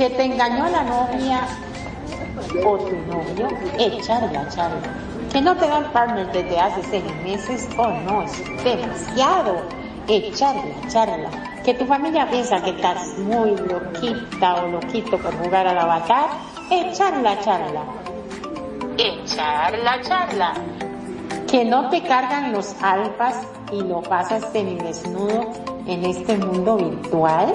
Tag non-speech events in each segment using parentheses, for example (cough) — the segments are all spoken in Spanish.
que te engañó la novia o tu novio, echarla, charla. Que no te dan partner desde hace seis meses, o oh, no, es demasiado. Echarla, charla. Que tu familia piensa que estás muy loquita o loquito por jugar al avatar, echarla, charla. Echarla, charla. Que no te cargan los alfas y lo pasas desnudo en este mundo virtual,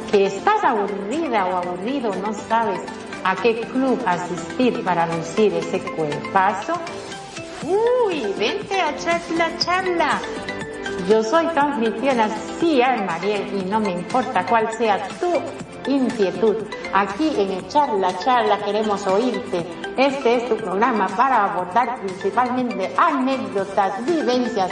que estás aburrida o aburrido, no sabes a qué club asistir para lucir ese cuerpazo. Uy, vente a echar la charla. Yo soy tu anfitriona, sí, Mariel, y no me importa cuál sea tu inquietud. Aquí en Echar la Charla queremos oírte. Este es tu programa para abordar principalmente anécdotas, vivencias,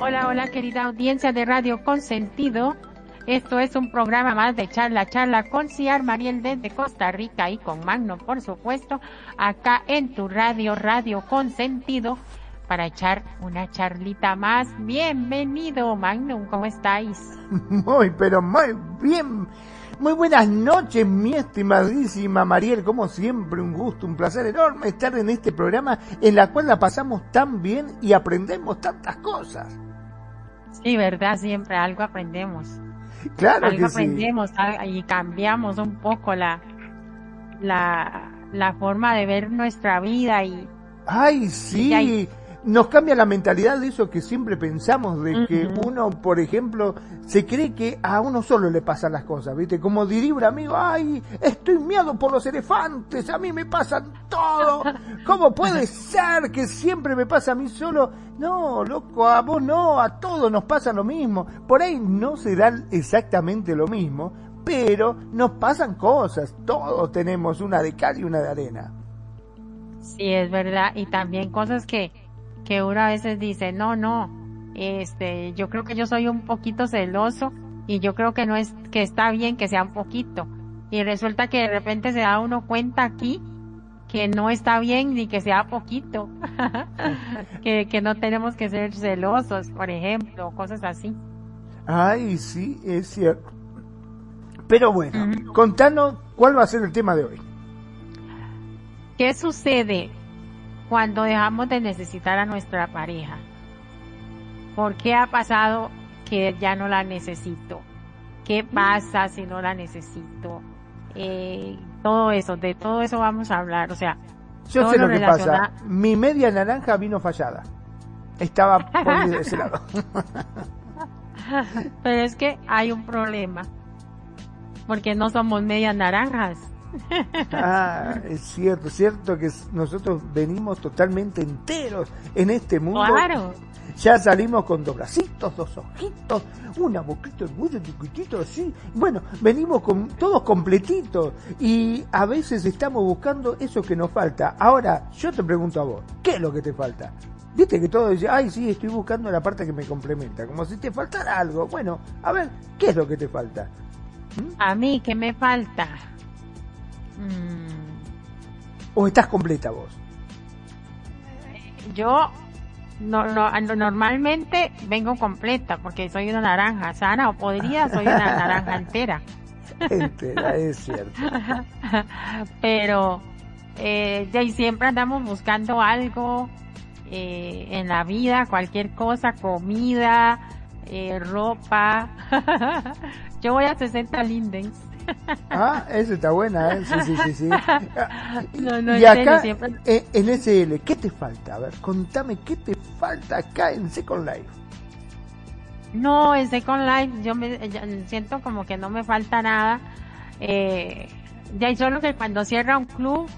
Hola, hola querida audiencia de Radio Consentido. Esto es un programa más de charla, charla con Ciar Mariel desde Costa Rica y con Magno, por supuesto, acá en tu radio, Radio Consentido, para echar una charlita más. Bienvenido, Magnum, ¿cómo estáis? (laughs) Muy, pero muy bien. Muy buenas noches, mi estimadísima Mariel. Como siempre, un gusto, un placer enorme estar en este programa en la cual la pasamos tan bien y aprendemos tantas cosas. Sí, verdad, siempre algo aprendemos. Claro Algo aprendemos y cambiamos un poco la, la, la forma de ver nuestra vida y... ¡Ay, sí! Nos cambia la mentalidad de eso que siempre pensamos, de que uno, por ejemplo, se cree que a uno solo le pasan las cosas, ¿viste? Como diría un amigo, ay, estoy miedo por los elefantes, a mí me pasan todo, (laughs) ¿cómo puede ser que siempre me pasa a mí solo? No, loco, a vos no, a todos nos pasa lo mismo, por ahí no se dan exactamente lo mismo, pero nos pasan cosas, todos tenemos una de cal y una de arena. Sí, es verdad, y también cosas que que uno a veces dice, no, no, este, yo creo que yo soy un poquito celoso y yo creo que no es, que está bien que sea un poquito. Y resulta que de repente se da uno cuenta aquí que no está bien ni que sea poquito. (laughs) que, que no tenemos que ser celosos, por ejemplo, cosas así. Ay, sí, es cierto. Pero bueno, contanos cuál va a ser el tema de hoy. ¿Qué sucede cuando dejamos de necesitar a nuestra pareja? ¿Por qué ha pasado que ya no la necesito? ¿Qué pasa si no la necesito? Eh, todo eso, de todo eso vamos a hablar, o sea. Yo sé lo, que pasa. Mi media naranja vino fallada. Estaba por ese lado. (laughs) Pero es que hay un problema. Porque no somos medias naranjas. Ah, es cierto, es cierto que nosotros venimos totalmente enteros en este mundo. Claro. Ya salimos con dos bracitos, dos ojitos, una boquita muy chiquitito así. Bueno, venimos con todos completitos y a veces estamos buscando eso que nos falta. Ahora, yo te pregunto a vos, ¿qué es lo que te falta? Viste que todo dice, ay, sí, estoy buscando la parte que me complementa, como si te faltara algo. Bueno, a ver, ¿qué es lo que te falta? ¿Mm? A mí, ¿qué me falta? ¿O estás completa vos? Yo no, no, normalmente vengo completa porque soy una naranja sana o podría soy una (laughs) naranja entera. Entera, es cierto. (laughs) Pero eh, siempre andamos buscando algo eh, en la vida, cualquier cosa, comida, eh, ropa. (laughs) Yo voy a 60 lindens. Ah, esa está buena, ¿eh? Sí, sí, sí, sí. (laughs) No, no, y acá, eh, en SL, ¿qué te falta? A ver, contame, ¿qué te falta acá en Second Life? No, en Second Life yo me siento como que no me falta nada. Eh, ya solo que cuando cierra un club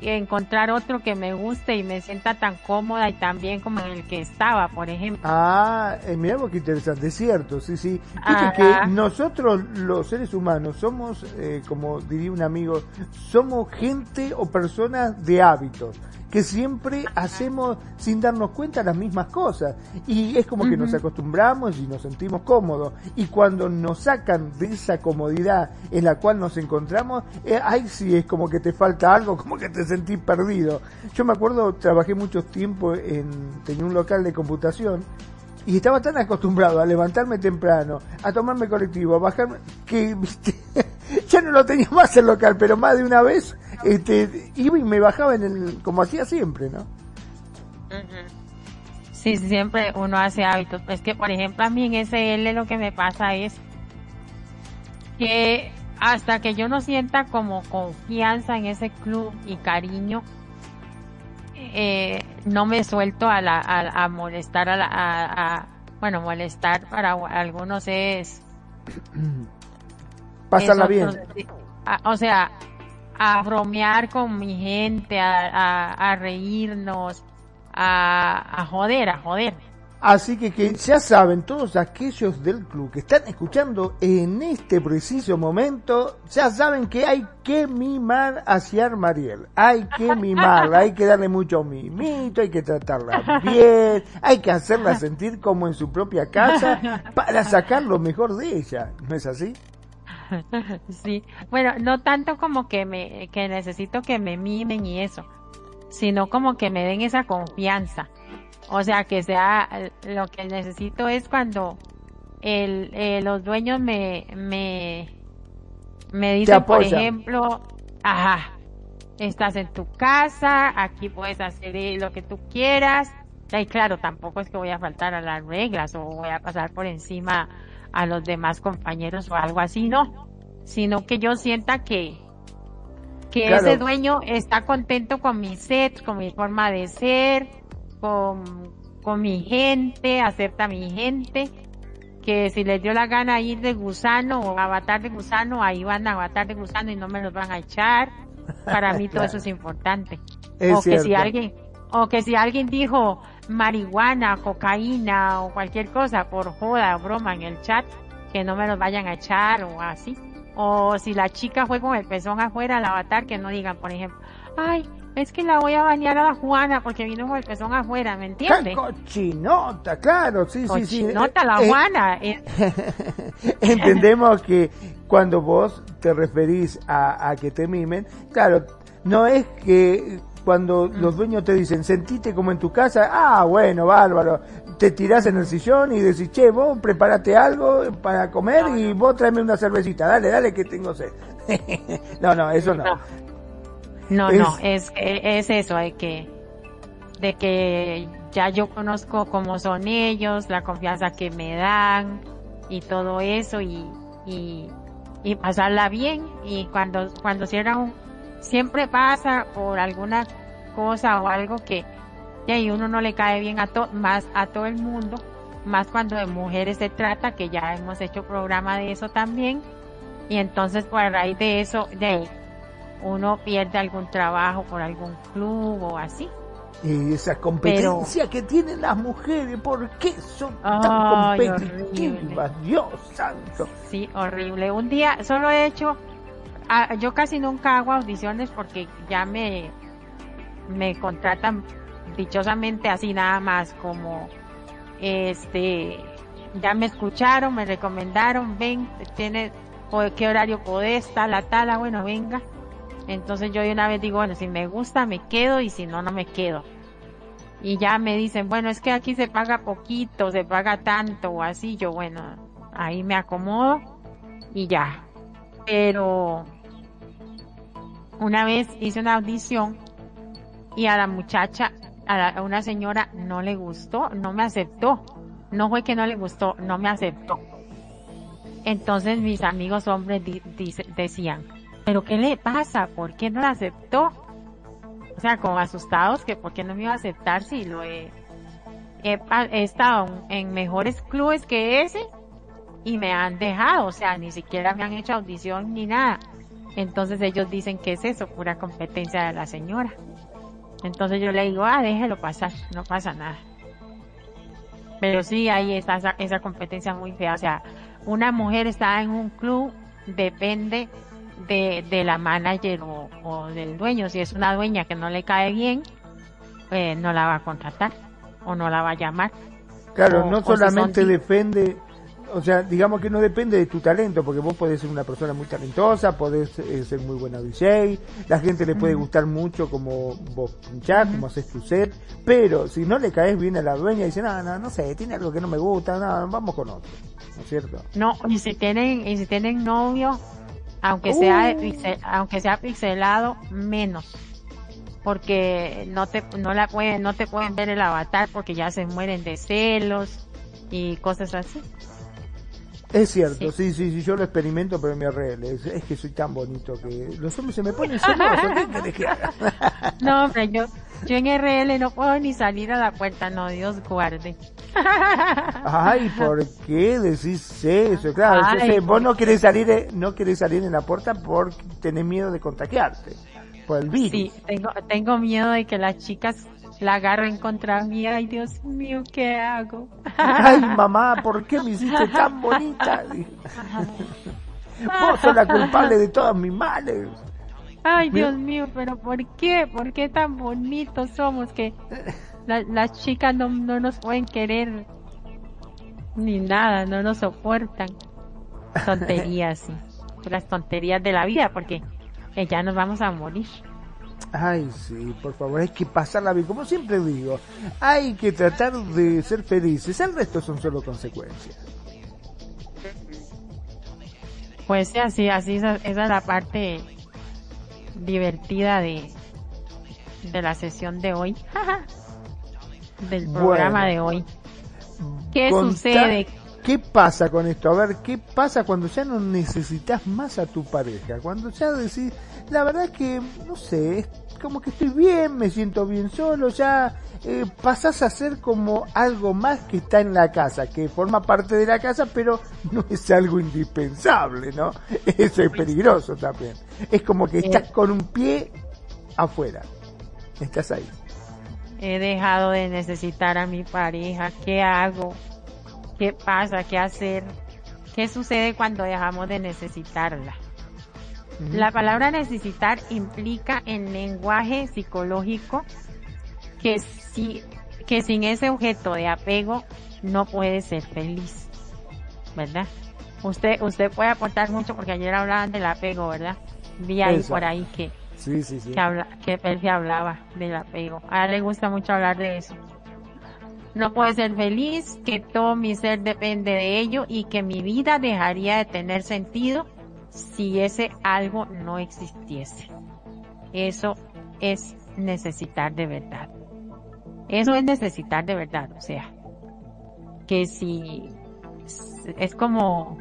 encontrar otro que me guste y me sienta tan cómoda y tan bien como en el que estaba, por ejemplo. Ah, eh, mira qué interesante, es cierto, sí, sí. que nosotros los seres humanos somos, eh, como diría un amigo, somos gente o personas de hábitos que siempre hacemos sin darnos cuenta las mismas cosas. Y es como que nos acostumbramos y nos sentimos cómodos. Y cuando nos sacan de esa comodidad en la cual nos encontramos, eh, ahí sí es como que te falta algo, (laughs) como que te sentís perdido. Yo me acuerdo, trabajé mucho tiempo en, tenía un local de computación y estaba tan acostumbrado a levantarme temprano, a tomarme colectivo, a bajarme, que viste, (laughs) ya no lo tenía más el local, pero más de una vez este, iba y me bajaba en el, como hacía siempre, ¿no? Sí, siempre uno hace hábitos. Es que, por ejemplo, a mí en SL lo que me pasa es que hasta que yo no sienta como confianza en ese club y cariño, eh, no me suelto a, la, a, molestar a, la, a, bueno, molestar para algunos es... (clears throat) Pasarla bien. o sea, a bromear con mi gente, a, a, reírnos, a, a joder, a joder. Así que, que ya saben, todos aquellos del club que están escuchando en este preciso momento, ya saben que hay que mimar hacia Mariel. Hay que mimarla, hay que darle mucho mimito, hay que tratarla bien, hay que hacerla sentir como en su propia casa para sacar lo mejor de ella. ¿No es así? Sí, bueno, no tanto como que me, que necesito que me mimen y eso, sino como que me den esa confianza o sea, que sea, lo que necesito es cuando el, eh, los dueños me, me, me dicen, por ejemplo, ajá, estás en tu casa, aquí puedes hacer lo que tú quieras. Y claro, tampoco es que voy a faltar a las reglas o voy a pasar por encima a los demás compañeros o algo así, no. Sino que yo sienta que, que ese dueño está contento con mi set, con mi forma de ser, con, mi gente, acepta a mi gente, que si les dio la gana ir de gusano o avatar de gusano, ahí van a avatar de gusano y no me los van a echar. Para mí (laughs) todo eso es importante. o que si alguien, o que si alguien dijo marihuana, cocaína o cualquier cosa por joda o broma en el chat, que no me los vayan a echar o así. O si la chica fue con el pezón afuera al avatar, que no digan, por ejemplo, ay, es que la voy a bañar a la Juana porque vino con el pezón afuera, ¿me entiendes? Cochinota, claro, sí, sí, sí. Cochinota la eh, Juana. (laughs) Eh. Entendemos que cuando vos te referís a, a que te mimen, claro, no es que cuando mm. los dueños te dicen, sentite como en tu casa, ah, bueno, bárbaro, te tirás en el sillón y decís, che, vos prepárate algo para comer y vos tráeme una cervecita, dale, dale que tengo sed. (laughs) no, no, eso no. No, no, es, es eso, hay que, de que ya yo conozco cómo son ellos, la confianza que me dan y todo eso y, y, y pasarla bien. Y cuando, cuando cierran siempre pasa por alguna cosa o algo que y uno no le cae bien a to, más a todo el mundo, más cuando de mujeres se trata, que ya hemos hecho programa de eso también, y entonces por raíz de eso, de uno pierde algún trabajo por algún club o así. Y esa competencia que tienen las mujeres, ¿por qué son tan competitivas? Dios santo. Sí, horrible. Un día solo he hecho, ah, yo casi nunca hago audiciones porque ya me, me contratan dichosamente así nada más como, este, ya me escucharon, me recomendaron, ven, tiene, qué horario podés, tal, la tala, bueno, venga entonces yo de una vez digo, bueno, si me gusta me quedo y si no, no me quedo. Y ya me dicen, bueno, es que aquí se paga poquito, se paga tanto o así. Yo, bueno, ahí me acomodo y ya. Pero una vez hice una audición y a la muchacha a, una señora no le gustó, no me aceptó. No fue que no le gustó, no me aceptó. Entonces mis amigos hombres decían, pero ¿qué le pasa? ¿Por qué no la aceptó? O sea, como asustados que por qué no me iba a aceptar si lo he, he, estado en mejores clubes que ese y me han dejado, o sea, ni siquiera me han hecho audición ni nada. Entonces ellos dicen que es eso, pura competencia de la señora. Entonces yo le digo, ah, déjelo pasar, no pasa nada. Pero sí, ahí está esa, esa competencia muy fea. O sea, una mujer está en un club, depende de, de la manager o, del dueño. Si es una dueña que no le cae bien, eh, no la va a contratar o no la va a llamar. Claro, no solamente depende, o sea, digamos que no depende de tu talento, porque vos podés ser una persona muy talentosa, podés eh, ser muy buena DJ, la gente le puede gustar mucho como vos pinchás, como haces tu set, pero si no le caes bien a la dueña y dice, no, no, no sé, tiene algo que no me gusta, no, vamos con otro, ¿no es cierto? No, y si tienen, y si tienen novio, aunque sea uh. aunque sea pixelado menos porque no te no la pueden no te pueden ver el avatar porque ya se mueren de celos y cosas así es cierto, sí, sí, sí, yo lo experimento, pero me arregle. Es, que soy tan bonito que los hombres se me ponen (laughs) celosos. ¿Qué que No, hombre, yo, yo en RL no puedo ni salir a la puerta, no, Dios guarde. Ay, ¿por qué decís eso? Claro, vos no querés salir, no querés salir en la puerta porque tenés miedo de contagiarte por el virus. Sí, tengo, tengo miedo de que las chicas la agarren contra mí. Ay, Dios mío, ¿qué hago? Ay, mamá, ¿por qué me hiciste tan bonita? Vos sos la culpable de todos mis males. Ay, Dios mío, pero ¿por qué? ¿Por qué tan bonitos somos que las chicas no, no nos pueden querer ni nada, no nos soportan? Tonterías, las tonterías de la vida, porque ya nos vamos a morir. Ay, sí, por favor, hay que pasarla bien. Como siempre digo, hay que tratar de ser felices. El resto son solo consecuencias. Pues sí, así, así, esa, es la parte divertida de, de la sesión de hoy. (laughs) Del programa de hoy. ¿Qué sucede? ¿Qué pasa con esto? A ver, ¿qué pasa cuando ya no necesitas más a tu pareja? Cuando ya decís, la verdad es que, no sé, es como que estoy bien, me siento bien solo, ya eh, pasás a ser como algo más que está en la casa, que forma parte de la casa, pero no es algo indispensable, ¿no? (laughs) Eso es peligroso también. Es como que estás con un pie afuera, estás ahí. He dejado de necesitar a mi pareja, ¿qué hago? ¿Qué pasa? ¿Qué hacer? ¿Qué sucede cuando dejamos de necesitarla? La palabra necesitar implica en lenguaje psicológico que si, que sin ese objeto de apego no puede ser feliz. ¿Verdad? Usted, usted puede aportar mucho porque ayer hablaban del apego, ¿verdad? Vi ahí por ahí que, sí, sí, sí. que, habla, que hablaba del apego. A él le gusta mucho hablar de eso no puedo ser feliz, que todo mi ser depende de ello y que mi vida dejaría de tener sentido si ese algo no existiese. Eso es necesitar de verdad. Eso es necesitar de verdad, o sea, que si es como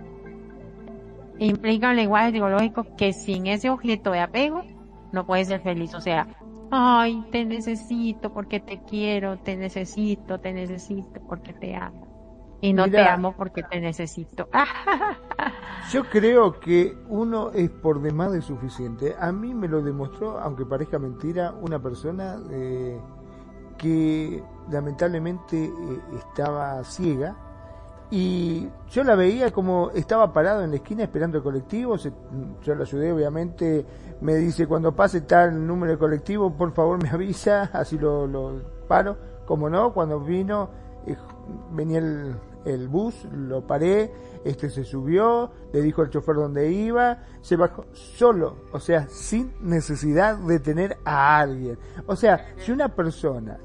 implica un lenguaje psicológico que sin ese objeto de apego no puedes ser feliz, o sea, ay, te necesito porque te quiero, te necesito, te necesito porque te amo. Y no te amo porque te necesito. (laughs) yo creo que uno es por demás de suficiente. A mí me lo demostró, aunque parezca mentira, una persona eh, que lamentablemente eh, estaba ciega y yo la veía como estaba parado en la esquina esperando el colectivo, yo la ayudé obviamente, me dice cuando pase tal número de colectivo, por favor me (laughs) avisa, así lo, lo paro, como no, cuando vino, eh, venía el, el bus, lo paré, este se subió, le dijo al chofer dónde iba, se bajó solo, o sea, sin necesidad de tener a alguien. O sea, si una persona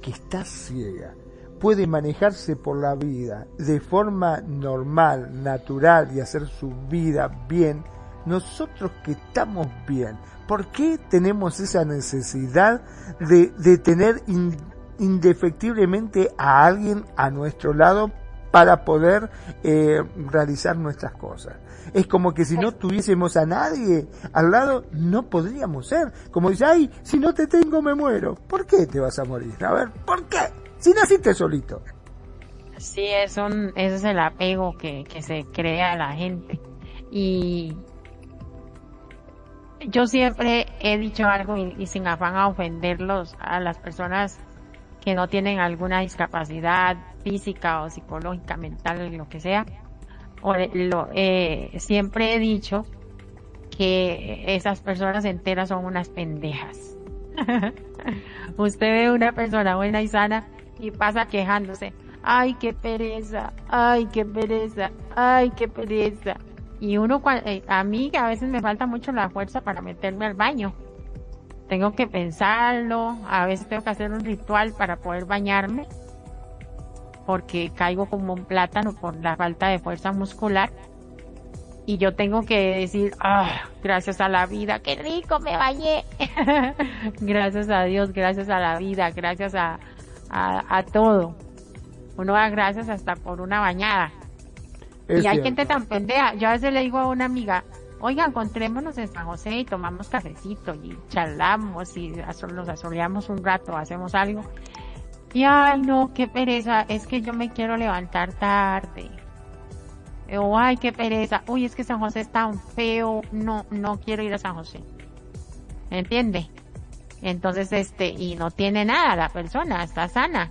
que está ciega, puede manejarse por la vida de forma normal, natural y hacer su vida bien, nosotros que estamos bien, ¿por qué tenemos esa necesidad de, de tener indefectiblemente a alguien a nuestro lado para poder eh, realizar nuestras cosas. Es como que si no tuviésemos a nadie al lado, no podríamos ser. Como dice, ay, si no te tengo me muero. ¿Por qué te vas a morir? A ver, ¿por qué? Si naciste solito. Sí, es un, ese es el apego que, que se crea a la gente. Y yo siempre he dicho algo y, sin afán a ofenderlos a las personas que no tienen alguna discapacidad física o psicológica, mental, lo que sea. O eh, siempre he dicho que esas personas enteras son unas pendejas. (laughs) Usted ve una persona buena y sana y pasa quejándose. Ay, qué pereza, ay, qué pereza, ay, qué pereza. Y uno, eh, a mí a veces me falta mucho la fuerza para meterme al baño. Tengo que pensarlo, a veces tengo que hacer un ritual para poder bañarme, porque caigo como un plátano por la falta de fuerza muscular. Y yo tengo que decir, ah, gracias a la vida, qué rico me bañé. (laughs) gracias a Dios, gracias a la vida, gracias a, a, a todo. Uno da gracias hasta por una bañada y hay gente tan pendeja. Yo a veces le digo a una amiga, oiga, encontrémonos en San José y tomamos cafecito y charlamos y nos asoleamos un rato, hacemos algo. Y ay, no, qué pereza, es que yo me quiero levantar tarde. O ay, qué pereza, uy, es que San José está tan feo, no, no quiero ir a San José. ¿Entiende? Entonces, este, y no tiene nada la persona, está sana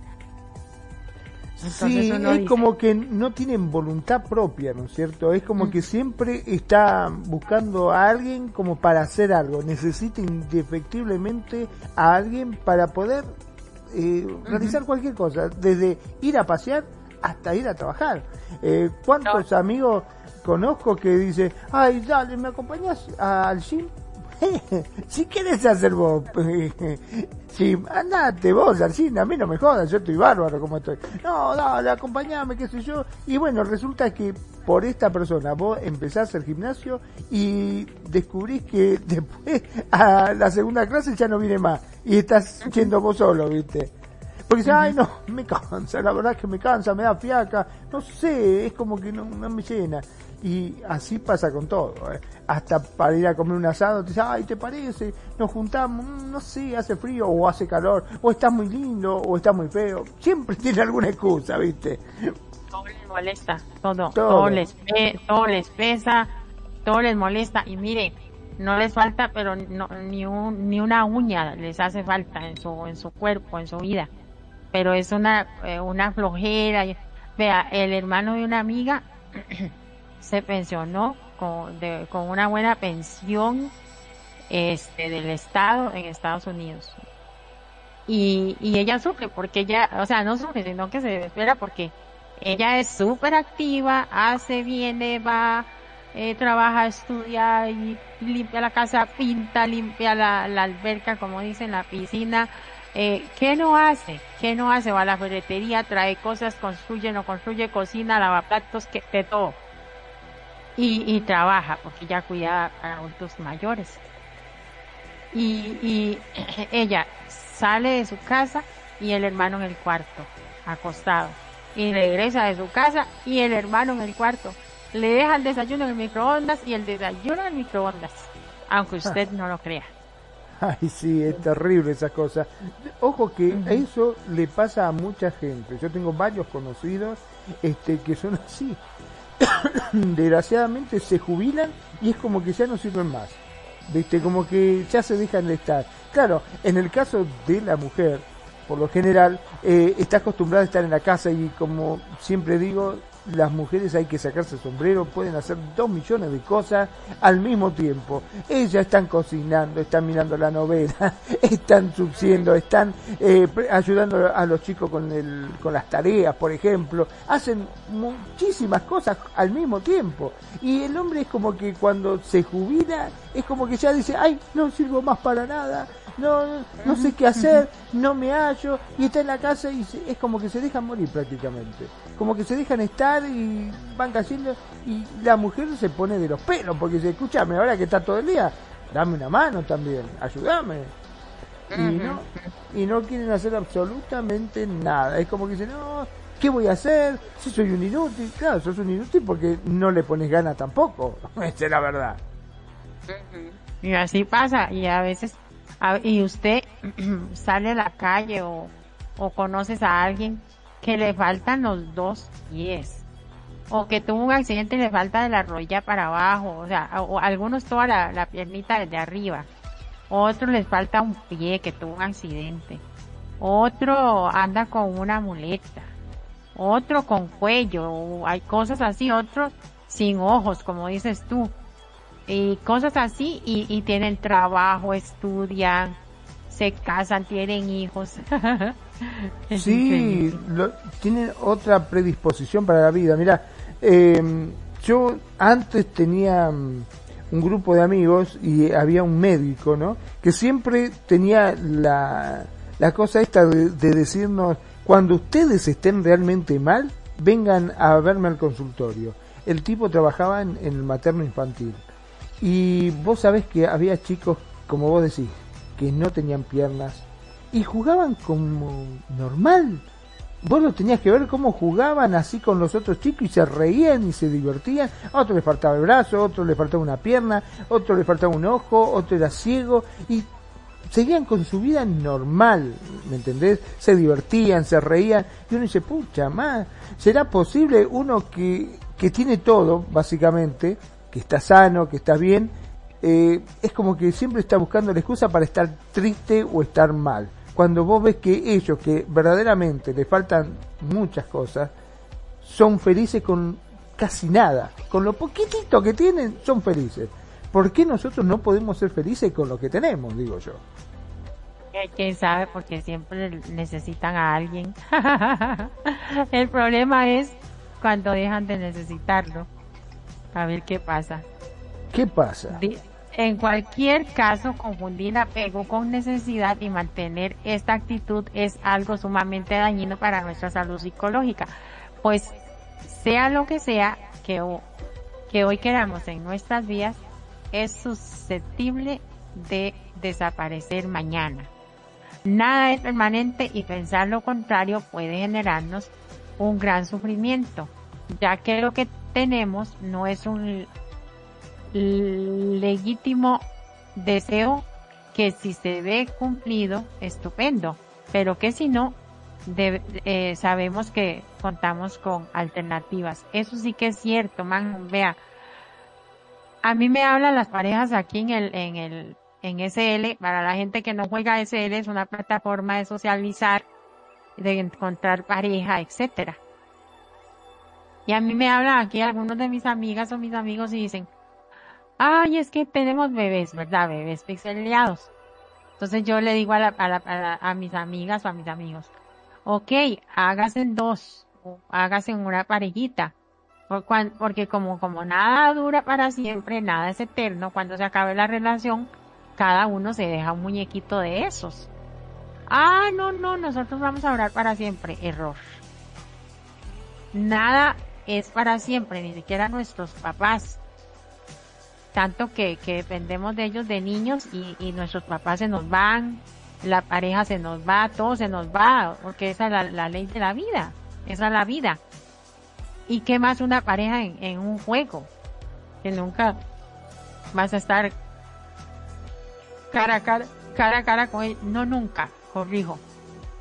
sí, es como que no tienen voluntad propia, ¿no es cierto? Es como mm. que siempre está buscando a alguien como para hacer algo. Necesita indefectiblemente a alguien para poder eh, realizar cualquier cosa, desde ir a pasear hasta ir a trabajar. Eh, ¿Cuántos amigos conozco que dicen, ay, dale, ¿me acompañas al gym? (laughs) si quieres hacer vos, (laughs) si andate vos al cine, a mí no me jodas, yo estoy bárbaro como estoy. No, dale, acompañame, qué sé yo. Y bueno, resulta que por esta persona vos empezás el gimnasio y descubrís que (laughs) después a la segunda clase ya no viene más y estás yendo vos solo, ¿viste? Porque dice, ay no, me cansa, la verdad es que me cansa, me da fiaca, no sé, es como que no, no me llena. Y así pasa con todo. ¿eh? Hasta para ir a comer un asado, te dice, ay, ¿te parece? Nos juntamos, mm, no sé, hace frío o hace calor, o está muy lindo o está muy feo. Siempre (laughs) tiene alguna excusa, ¿viste? Todo les molesta, todo. Todo, les, todo les pesa, todo les molesta. Y mire, no les falta, pero no, ni, un, ni una uña les hace falta en su, en su cuerpo, en su vida. Pero es una, eh, una flojera. Vea, el hermano de una amiga (clears throat) se pensionó con, con una buena pensión este, del Estado en Estados Unidos. Y, y ella sufre porque ella, o sea, no sufre, sino que se desespera porque ella es súper activa, hace, viene, va, eh, trabaja, estudia y limpia la casa, pinta, limpia la, la alberca, como dicen, la piscina. Eh, ¿Qué no hace? ¿Qué no hace? Va a la ferretería, trae cosas, construye, no construye, cocina, lava platos, que, de todo y, trabaja porque ella cuida a adultos mayores. Y, y (clears throat) ella sale de su casa y el hermano en el cuarto, acostado. Y regresa de su casa y el hermano en el cuarto. Le deja el desayuno en el microondas y el desayuno en el microondas, aunque usted no lo crea. Ay, sí, es terrible esa cosa. Ojo que eso le pasa a mucha gente. Yo tengo varios conocidos este, que son así. (coughs) desgraciadamente se jubilan y es como que ya no sirven más. ¿Viste? Como que ya se dejan de estar. Claro, en el caso de la mujer, por lo general, eh, está acostumbrada a estar en la casa y como siempre digo, las mujeres hay que sacarse el sombrero, pueden hacer dos millones de cosas al mismo tiempo. Ellas están cocinando, están mirando la novela, (laughs) están subsiendo, están eh, ayudando a los chicos con, el, con las tareas, por ejemplo. Hacen muchísimas cosas al mismo tiempo. Y el hombre es como que cuando se jubila, es como que ya dice, ay, no sirvo más para nada, no, no sé qué hacer, no me hallo, y está en la casa y es como que se dejan morir prácticamente. Como que se dejan estar y van cayendo y la mujer se pone de los pelos porque dice, escúchame, ahora que está todo el día, dame una mano también, ayúdame. y no, y no quieren hacer absolutamente nada. Es como que dicen, no, ¿qué voy a hacer? Si soy un inútil, claro, sos un inútil porque no le pones gana tampoco, (laughs) esa es la verdad. Y así pasa, y a veces, y usted (clears throat) sale a la calle o, o conoces a alguien que le faltan los dos pies, o que tuvo un accidente y le falta de la rodilla para abajo, o sea, o, algunos toda la, la piernita desde arriba, otro les falta un pie que tuvo un accidente, otro anda con una muleta, otro con cuello, hay cosas así, otros sin ojos, como dices tú, y cosas así, y, y tienen trabajo, estudian, se casan, tienen hijos. (laughs) sí, tienen otra predisposición para la vida. Mira, eh, yo antes tenía mm, un grupo de amigos y había un médico, ¿no? Que siempre tenía la, la cosa esta de, decirnos, cuando ustedes estén realmente mal, vengan a verme al consultorio. El tipo trabajaba en el materno infantil. Y vos sabés que había chicos, como vos decís, que no tenían piernas y jugaban como normal. Vos los tenías que ver cómo jugaban así con los otros chicos y se reían y se divertían. A otro le faltaba el brazo, a otro le faltaba una pierna, a otro le faltaba un ojo, otro era ciego y seguían con su vida normal, ¿me entendés? Se divertían, se reían y uno dice, pucha, más, ¿será posible uno que, que tiene todo, básicamente, que está sano, que está bien, eh, es como que siempre está buscando la excusa para estar triste o estar mal. Cuando vos ves que ellos, que verdaderamente le faltan muchas cosas, son felices con casi nada, con lo poquitito que tienen, son felices. ¿Por qué nosotros no podemos ser felices con lo que tenemos, digo yo? ¿Quién sabe? Porque siempre necesitan a alguien. (laughs) El problema es cuando dejan de necesitarlo. A ver qué pasa. ¿Qué pasa? En cualquier caso, confundir apego con necesidad y mantener esta actitud es algo sumamente dañino para nuestra salud psicológica, pues sea lo que sea que, que hoy queramos en nuestras vidas, es susceptible de desaparecer mañana. Nada es permanente y pensar lo contrario puede generarnos un gran sufrimiento, ya que lo que tenemos no es un legítimo deseo que si se ve cumplido, estupendo, pero que si no, eh, sabemos que contamos con alternativas. Eso sí que es cierto, man, vea. A mí me hablan las parejas aquí en el, en el, en SL, para la gente que no juega SL es una plataforma de socializar, de encontrar pareja, etcétera. Y a mí me hablan aquí algunos de mis amigas o mis amigos y dicen, ay, es que tenemos bebés, ¿verdad? Bebés pixeleados. Entonces yo le digo a, a, a, mis amigas o a mis amigos, ok, hágase dos, hágase una parejita. porque como, como nada dura para siempre, nada es eterno, cuando se acabe la relación, cada uno se deja un muñequito de esos. Ah, no, no, nosotros vamos a orar para siempre. Error. Nada es para siempre, ni siquiera nuestros papás tanto que, que dependemos de ellos de niños y, y, nuestros papás se nos van, la pareja se nos va, todo se nos va, porque esa es la, la ley de la vida, esa es la vida. ¿Y qué más una pareja en, en un juego? Que nunca vas a estar cara a cara, cara a cara con él, no nunca, corrijo.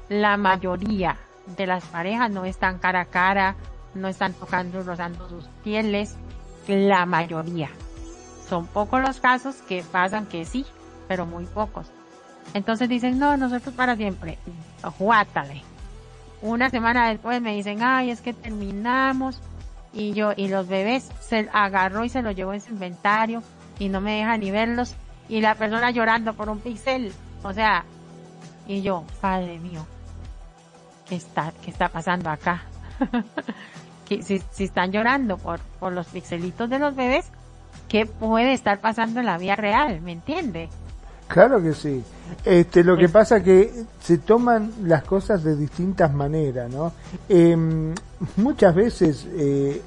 La mayoría de las parejas no están cara a cara, no están tocando, rozando sus pieles, la mayoría. Son pocos los casos que pasan que sí, pero muy pocos. Entonces dicen, no, nosotros para siempre. Juátale. Una semana después me dicen, ay, es que terminamos. Y yo, y los bebés se agarró y se los llevó en su inventario y no me deja ni verlos. Y la persona llorando por un pixel. O sea, y yo, padre mío, ¿qué está, qué está pasando acá? (laughs) si, si están llorando por, por los pixelitos de los bebés, qué puede estar pasando en la vida real, ¿me entiende? Claro que sí. Este, lo que pasa es que se toman las cosas de distintas maneras, ¿no? Em, muchas veces eh,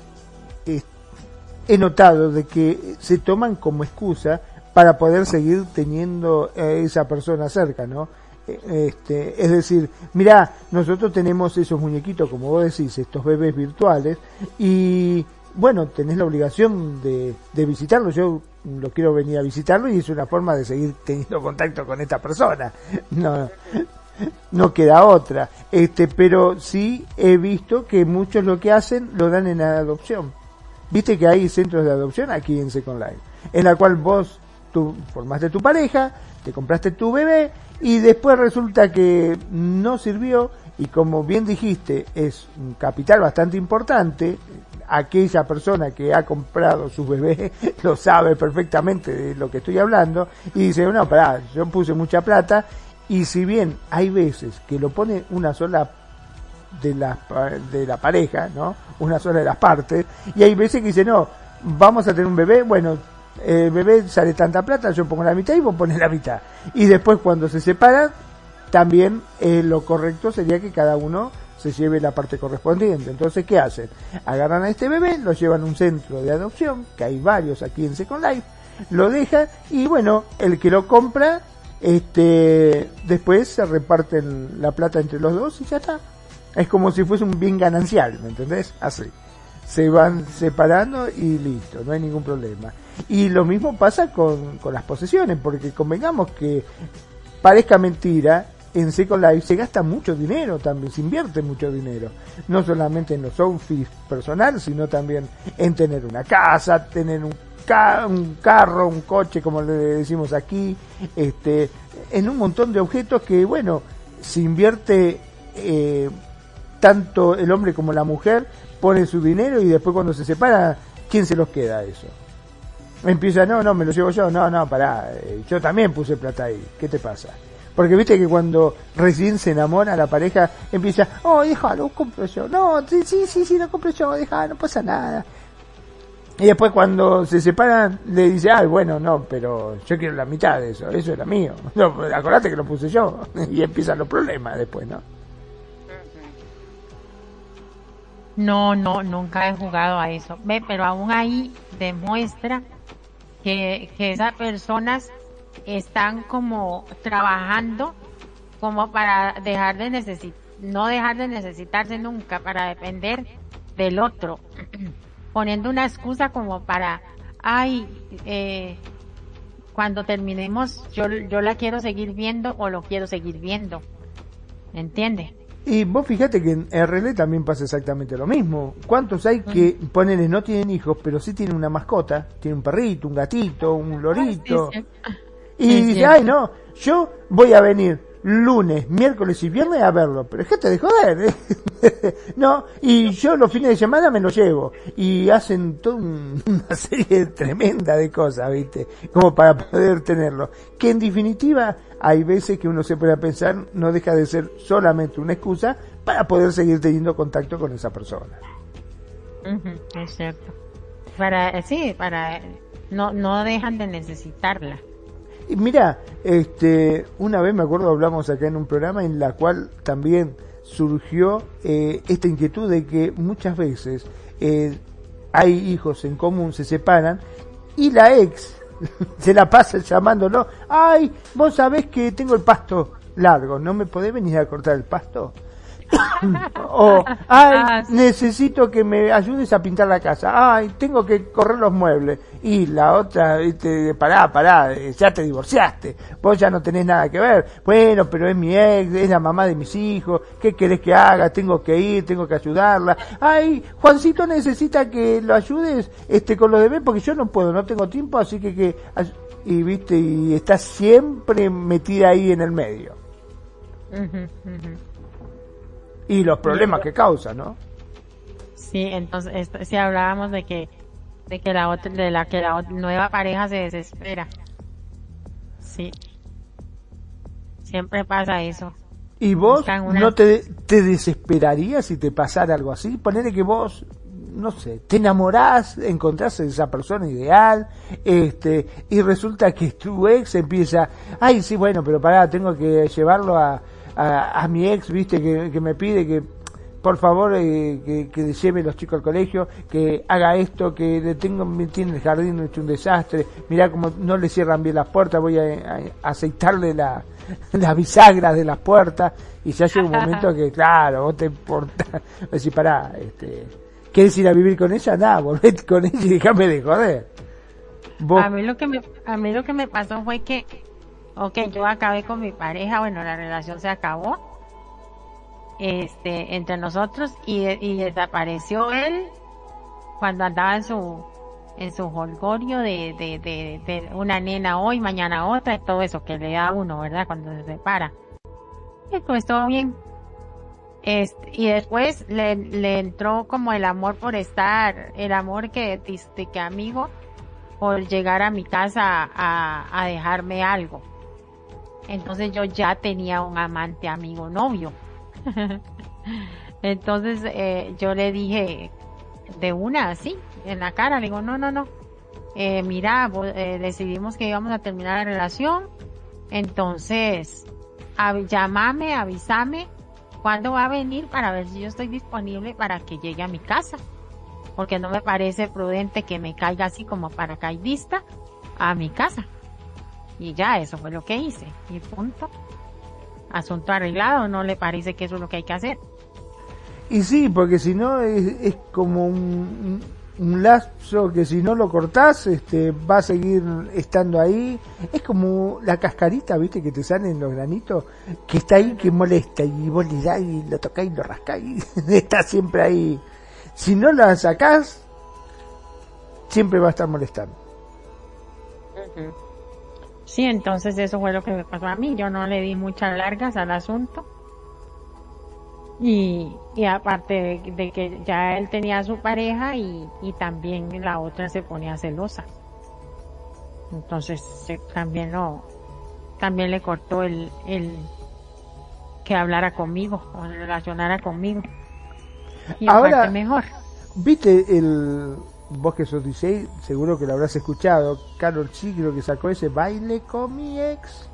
he notado de que se toman como excusa para poder seguir teniendo a esa persona cerca, ¿no? Este, es decir, mira, nosotros tenemos esos muñequitos, como vos decís, estos bebés virtuales, y bueno, tenés la obligación de, de visitarlo. Yo lo quiero venir a visitarlo y es una forma de seguir teniendo contacto con esta persona. No, no queda otra. Este, pero sí he visto que muchos lo que hacen lo dan en adopción. Viste que hay centros de adopción aquí en Second Life, en la cual vos tú formaste tu pareja, te compraste tu bebé y después resulta que no sirvió y como bien dijiste es un capital bastante importante, aquella persona que ha comprado su bebé (laughs) lo sabe perfectamente de lo que estoy hablando y dice, no, pará, yo puse mucha plata y si bien hay veces que lo pone una sola de la, de la pareja, ¿no? Una sola de las partes, y hay veces que dice, no, vamos a tener un bebé, bueno, el bebé sale tanta plata, yo pongo la mitad y vos pones la mitad. Y después cuando se separan, también eh, lo correcto sería que cada uno se lleve la parte correspondiente. Entonces, ¿qué hacen? Agarran a este bebé, lo llevan a un centro de adopción, que hay varios aquí en Second Life, lo dejan y bueno, el que lo compra este, después se reparten la plata entre los dos y ya está. Es como si fuese un bien ganancial, ¿me entendés? Así. Se van separando y listo, no hay ningún problema. Y lo mismo pasa con, con las posesiones, porque convengamos que parezca mentira, en Second Life se gasta mucho dinero también, se invierte mucho dinero. No solamente en los outfits personales, sino también en tener una casa, tener un un carro, un coche, como le decimos aquí, este, en un montón de objetos que, bueno, se invierte eh, tanto el hombre como la mujer, pone su dinero y después cuando se separa, ¿quién se los queda eso? Empieza, no, no, me lo llevo yo, no, no, pará, eh, yo también puse plata ahí, ¿qué te pasa? Porque viste que cuando recién se enamora la pareja, empieza, oh, déjalo, compro yo. No, sí, sí, sí, sí, lo compro yo, deja, no pasa nada. Y después cuando se separan, le dice, ay, bueno, no, pero yo quiero la mitad de eso, eso era mío. (laughs) No, acordate que lo puse yo. (laughs) Y empiezan los problemas después, ¿no? No, no, nunca he jugado a eso. Ve, pero aún ahí demuestra que, que esas personas están como trabajando como para dejar de necesitar, no dejar de necesitarse nunca, para depender del otro. (clears throat) poniendo una excusa como para, ay, eh, cuando terminemos yo, yo la quiero seguir viendo o lo quiero seguir viendo. ¿Entiende? Y vos fíjate que en RL también pasa exactamente lo mismo. ¿Cuántos hay que, ponele, no tienen hijos, pero sí tienen una mascota? Tienen un perrito, un gatito, un lorito. Y dice, ay no, yo voy a venir lunes, miércoles y viernes a verlo. Pero gente de joder. ¿eh? (laughs) no, y yo los fines de semana me lo llevo. Y hacen toda (laughs) una serie tremenda de cosas, ¿viste? Como para poder tenerlo. Que en definitiva hay veces que uno se puede pensar no deja de ser solamente una excusa para poder seguir teniendo contacto con esa persona. es cierto. Para, sí, para, no, no dejan de necesitarla. Y mira, este, una vez me acuerdo hablamos acá en un programa en la cual también surgió eh, esta inquietud de que muchas veces eh, hay hijos en común, se separan y la ex (laughs) se la pasa llamándolo, ay, vos sabés que tengo el pasto largo, ¿no me podés venir a cortar el pasto? O, (laughs) ay, ah, necesito que me ayudes a pintar la casa. Ay, tengo que correr los muebles. Y la otra, ¿viste? pará, pará, ya te divorciaste. Vos ya no tenés nada que ver. Bueno, pero es mi ex, es la mamá de mis hijos. ¿Qué querés que haga? Tengo que ir, tengo que ayudarla. Ay, Juancito necesita que lo ayudes este con los deberes porque yo no puedo, no tengo tiempo, así que que y viste y está siempre metida ahí en el medio y los problemas que causa, ¿no? Sí, entonces si hablábamos de que de que la otra, de la que la nueva pareja se desespera. Sí. Siempre pasa eso. ¿Y vos no te, te desesperarías si te pasara algo así? Ponerle que vos, no sé, te enamorás, encontrás a esa persona ideal, este, y resulta que tu ex empieza, ay, sí, bueno, pero pará, tengo que llevarlo a, a, mi ex, viste, que, me pide que por favor eh, que, lleve los chicos al colegio, que haga esto, que le tengo, tiene el jardín hecho un desastre, mira como no le cierran bien las puertas, voy a, aceitarle la, (laughs) las bisagras de las puertas y ya llega un momento que claro, vos te importa, decir, pará, este, ¿quieres ir a vivir con ella? Nada, volvete con ella y déjame de joder. A mí lo que me, a mí lo que me pasó fue que, ok, yo acabé con mi pareja, bueno, la relación se acabó, este, entre nosotros y, y desapareció él cuando andaba en su, en su holgorio de, de, de, de, una nena hoy, mañana otra, y todo eso que le da uno, ¿verdad? Cuando se separa. Y pues todo bien. Este, y después le, le entró como el amor por estar, el amor que, que amigo, por llegar a mi casa a, a dejarme algo. Entonces yo ya tenía un amante amigo novio. (laughs) Entonces eh, yo le dije de una así, en la cara, le digo, no, no, no, eh, mira, eh, decidimos que íbamos a terminar la relación, entonces llámame, avísame cuándo va a venir para ver si yo estoy disponible para que llegue a mi casa, porque no me parece prudente que me caiga así como paracaidista a mi casa. Y ya, eso fue lo que hice. Y punto asunto arreglado, ¿no le parece que eso es lo que hay que hacer? Y sí, porque si no es, como un, un, lazo que si no lo cortás este, va a seguir estando ahí. Es como la cascarita, viste, que te salen los granitos, que está ahí, que molesta, y vos le das y lo tocás y lo rascás y (laughs) está siempre ahí. Si no la sacás, siempre va a estar molestando. Sí, entonces eso fue lo que me pasó a mí. Yo no le di muchas largas al asunto. Y, y aparte de, que ya él tenía su pareja y, y también la otra se ponía celosa. Entonces también lo, también le cortó el, el que hablara conmigo o relacionara conmigo. Y Ahora, mejor. ¿Viste el, vos que sos DJ, seguro que lo habrás escuchado. Carol G creo que sacó ese baile con mi ex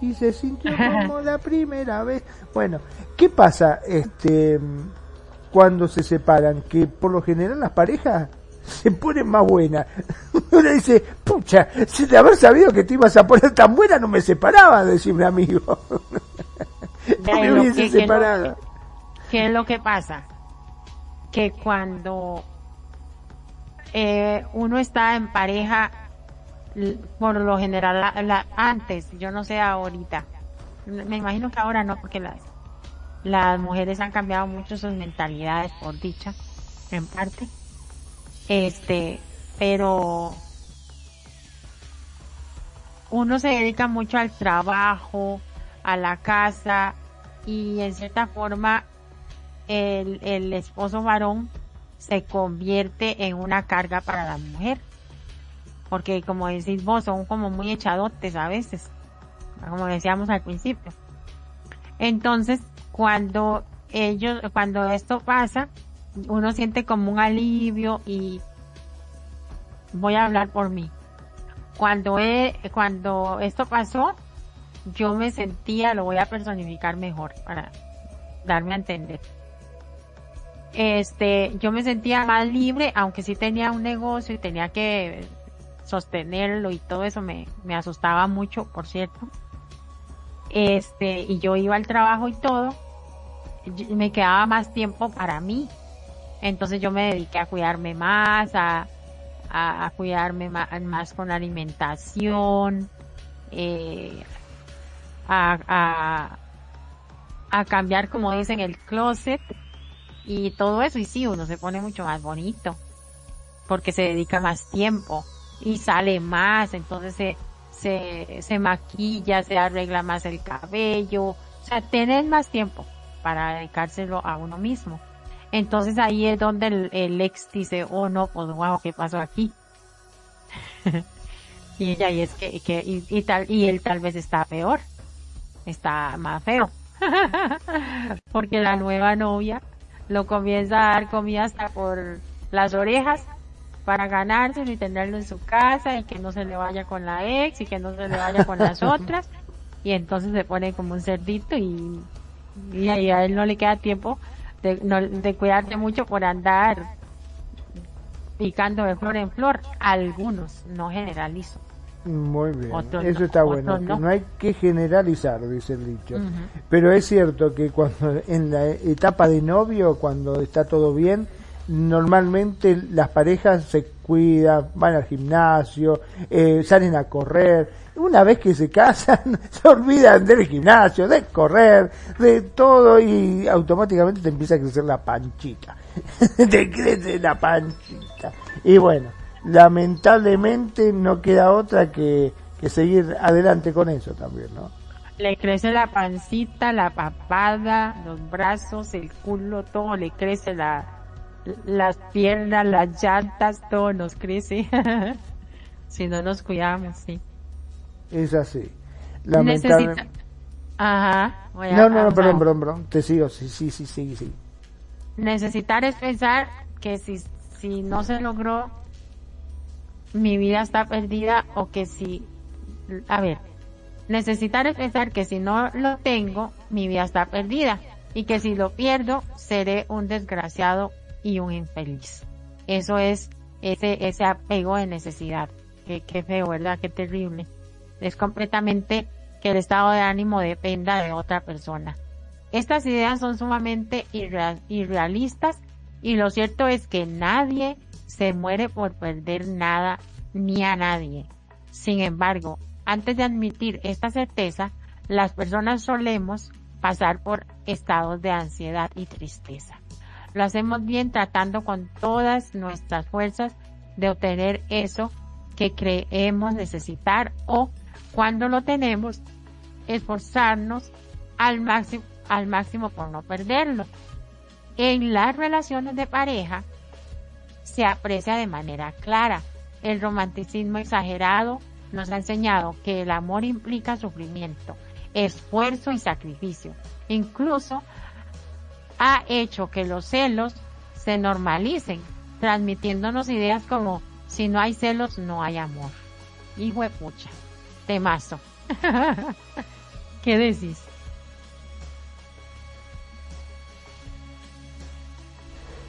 y se sintió (laughs) como la primera vez. Bueno, ¿qué pasa este cuando se separan? Que por lo general las parejas se ponen más buenas. (laughs) Uno dice, pucha, si de haber sabido que te ibas a poner tan buena no me separaba, decía un amigo. (laughs) no me hubiese separado. ¿Qué es lo que pasa? Que cuando eh, uno está en pareja por lo general antes, yo no sé ahorita. Me imagino que ahora no, porque las, las mujeres han cambiado mucho sus mentalidades, por dicha, en parte. Este, pero uno se dedica mucho al trabajo, a la casa y en cierta forma el, el esposo varón se convierte en una carga para la mujer. Porque como decís vos, son como muy echadotes a veces, como decíamos al principio. Entonces, cuando ellos, cuando esto pasa, uno siente como un alivio y voy a hablar por mí. Cuando, cuando esto pasó, yo me sentía, lo voy a personificar mejor para darme a entender este, yo me sentía más libre, aunque sí tenía un negocio y tenía que sostenerlo y todo eso me, me asustaba mucho, por cierto. Este, y yo iba al trabajo y todo, me quedaba más tiempo para mí. Entonces yo me dediqué a cuidarme más, a, a, cuidarme más, con alimentación, eh, a, a, a cambiar, como dicen, el closet y todo eso y sí, uno se pone mucho más bonito porque se dedica más tiempo y sale más, entonces se, se, se maquilla, se arregla más el cabello, o sea, tener más tiempo para dedicárselo a uno mismo. Entonces ahí es donde el, ex dice, oh no, pues wow, ¿qué pasó aquí? (laughs) y ella y es que, que y, y, tal, y él tal vez está peor, está más feo. (laughs) Porque la nueva novia lo comienza a dar comida hasta por las orejas para ganárselo y tenerlo en su casa y que no se le vaya con la ex y que no se le vaya con las (laughs) otras y entonces se pone como un cerdito y, y a él no le queda tiempo de, cuidarte mucho por andar picando de flor en flor. Algunos, no generalizo. Muy bien, eso está bueno. no. hay que generalizar, dice el dicho. Pero es cierto que cuando en la etapa de novio, cuando está todo bien, normalmente las parejas se cuidan, van al gimnasio, eh, salen a correr. Una vez que se casan, (laughs) se olvidan del gimnasio, de correr, de todo y automáticamente te empieza a crecer la panchita. (laughs) te crece la panchita. Y bueno, lamentablemente no queda otra que, que seguir adelante con eso también, ¿no? Le crece la pancita, la papada, los brazos, el culo, todo le crece la, las piernas, las llantas, todo nos crece. (laughs) si no nos cuidamos, sí. Es así. Lamentablemente. Ajá. no, no, no, perdón, perdón, perdón. Te sigo, sí, sí, sí, sí, sí. Necesitar es pensar que si, si no se logró mi vida está perdida o que si, a ver, necesitar es pensar que si no lo tengo, mi vida está perdida y que si lo pierdo, seré un desgraciado y un infeliz. Eso es ese, ese apego de necesidad. Qué, qué feo, ¿verdad? Qué terrible. Es completamente que el estado de ánimo dependa de otra persona. Estas ideas son sumamente irrealistas y lo cierto es que nadie se muere por perder nada ni a nadie. Sin embargo, antes de admitir esta certeza, las personas solemos pasar por estados de ansiedad y tristeza. Lo hacemos bien tratando con todas nuestras fuerzas de obtener eso que creemos necesitar o cuando lo tenemos, esforzarnos al máximo, al máximo por no perderlo. En las relaciones de pareja, se aprecia de manera clara. El romanticismo exagerado nos ha enseñado que el amor implica sufrimiento, esfuerzo y sacrificio. Incluso ha hecho que los celos se normalicen, transmitiéndonos ideas como si no hay celos no hay amor. Hijo de pucha, temazo. (laughs) ¿Qué decís?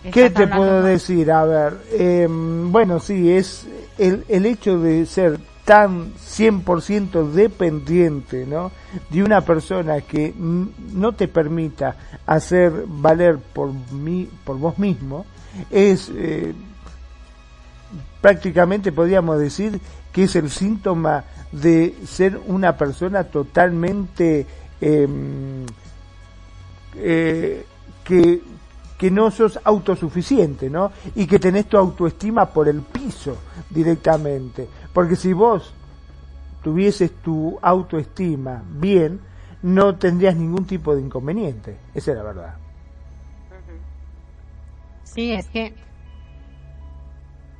¿Qué te puedo decir? A ver, em, bueno, sí, es el, el hecho de ser tan 100% dependiente, ¿no? De una persona que no te permita hacer valer por mí, por vos mismo, es eh, prácticamente podríamos decir que es el síntoma de ser una persona totalmente em, eh, que que no sos autosuficiente, ¿no? Y que tenés tu autoestima por el piso directamente. Porque si vos tuvieses tu autoestima bien, no tendrías ningún tipo de inconveniente. Esa es la verdad. Sí, es que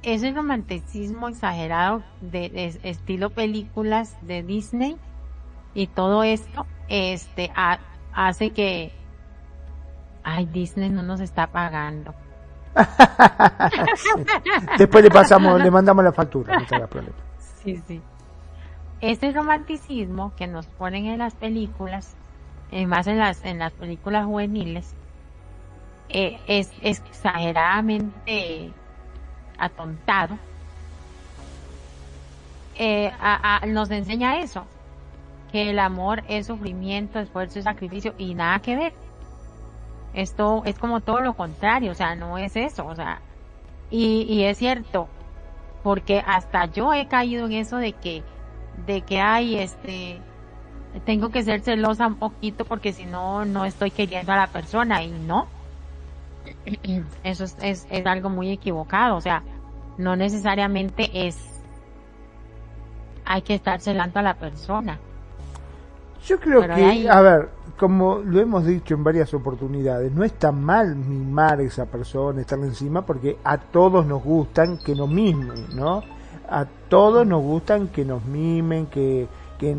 ese romanticismo exagerado de, estilo películas de Disney y todo esto este hace que Ay, Disney no nos está pagando. (laughs) Después le pasamos, le mandamos la factura, no problema. Sí, sí. Ese romanticismo que nos ponen en las películas, eh, más en las, en las películas juveniles, eh, es, exageradamente atontado. Eh, nos enseña eso, que el amor es sufrimiento, esfuerzo y sacrificio y nada que ver esto es como todo lo contrario, o sea, no es eso, o sea, y, y es cierto, porque hasta yo he caído en eso de que, de que hay este, tengo que ser celosa un poquito porque si no, no estoy queriendo a la persona y no. (clears throat) Eso es, es, es algo muy equivocado, o sea, no necesariamente es, hay que estar celando a la persona. Yo creo que, a ver, como lo hemos dicho en varias oportunidades, no está mal mimar a esa persona, estarle encima, porque a todos nos gustan que nos mimen, ¿no? A todos nos gustan que nos mimen, que, que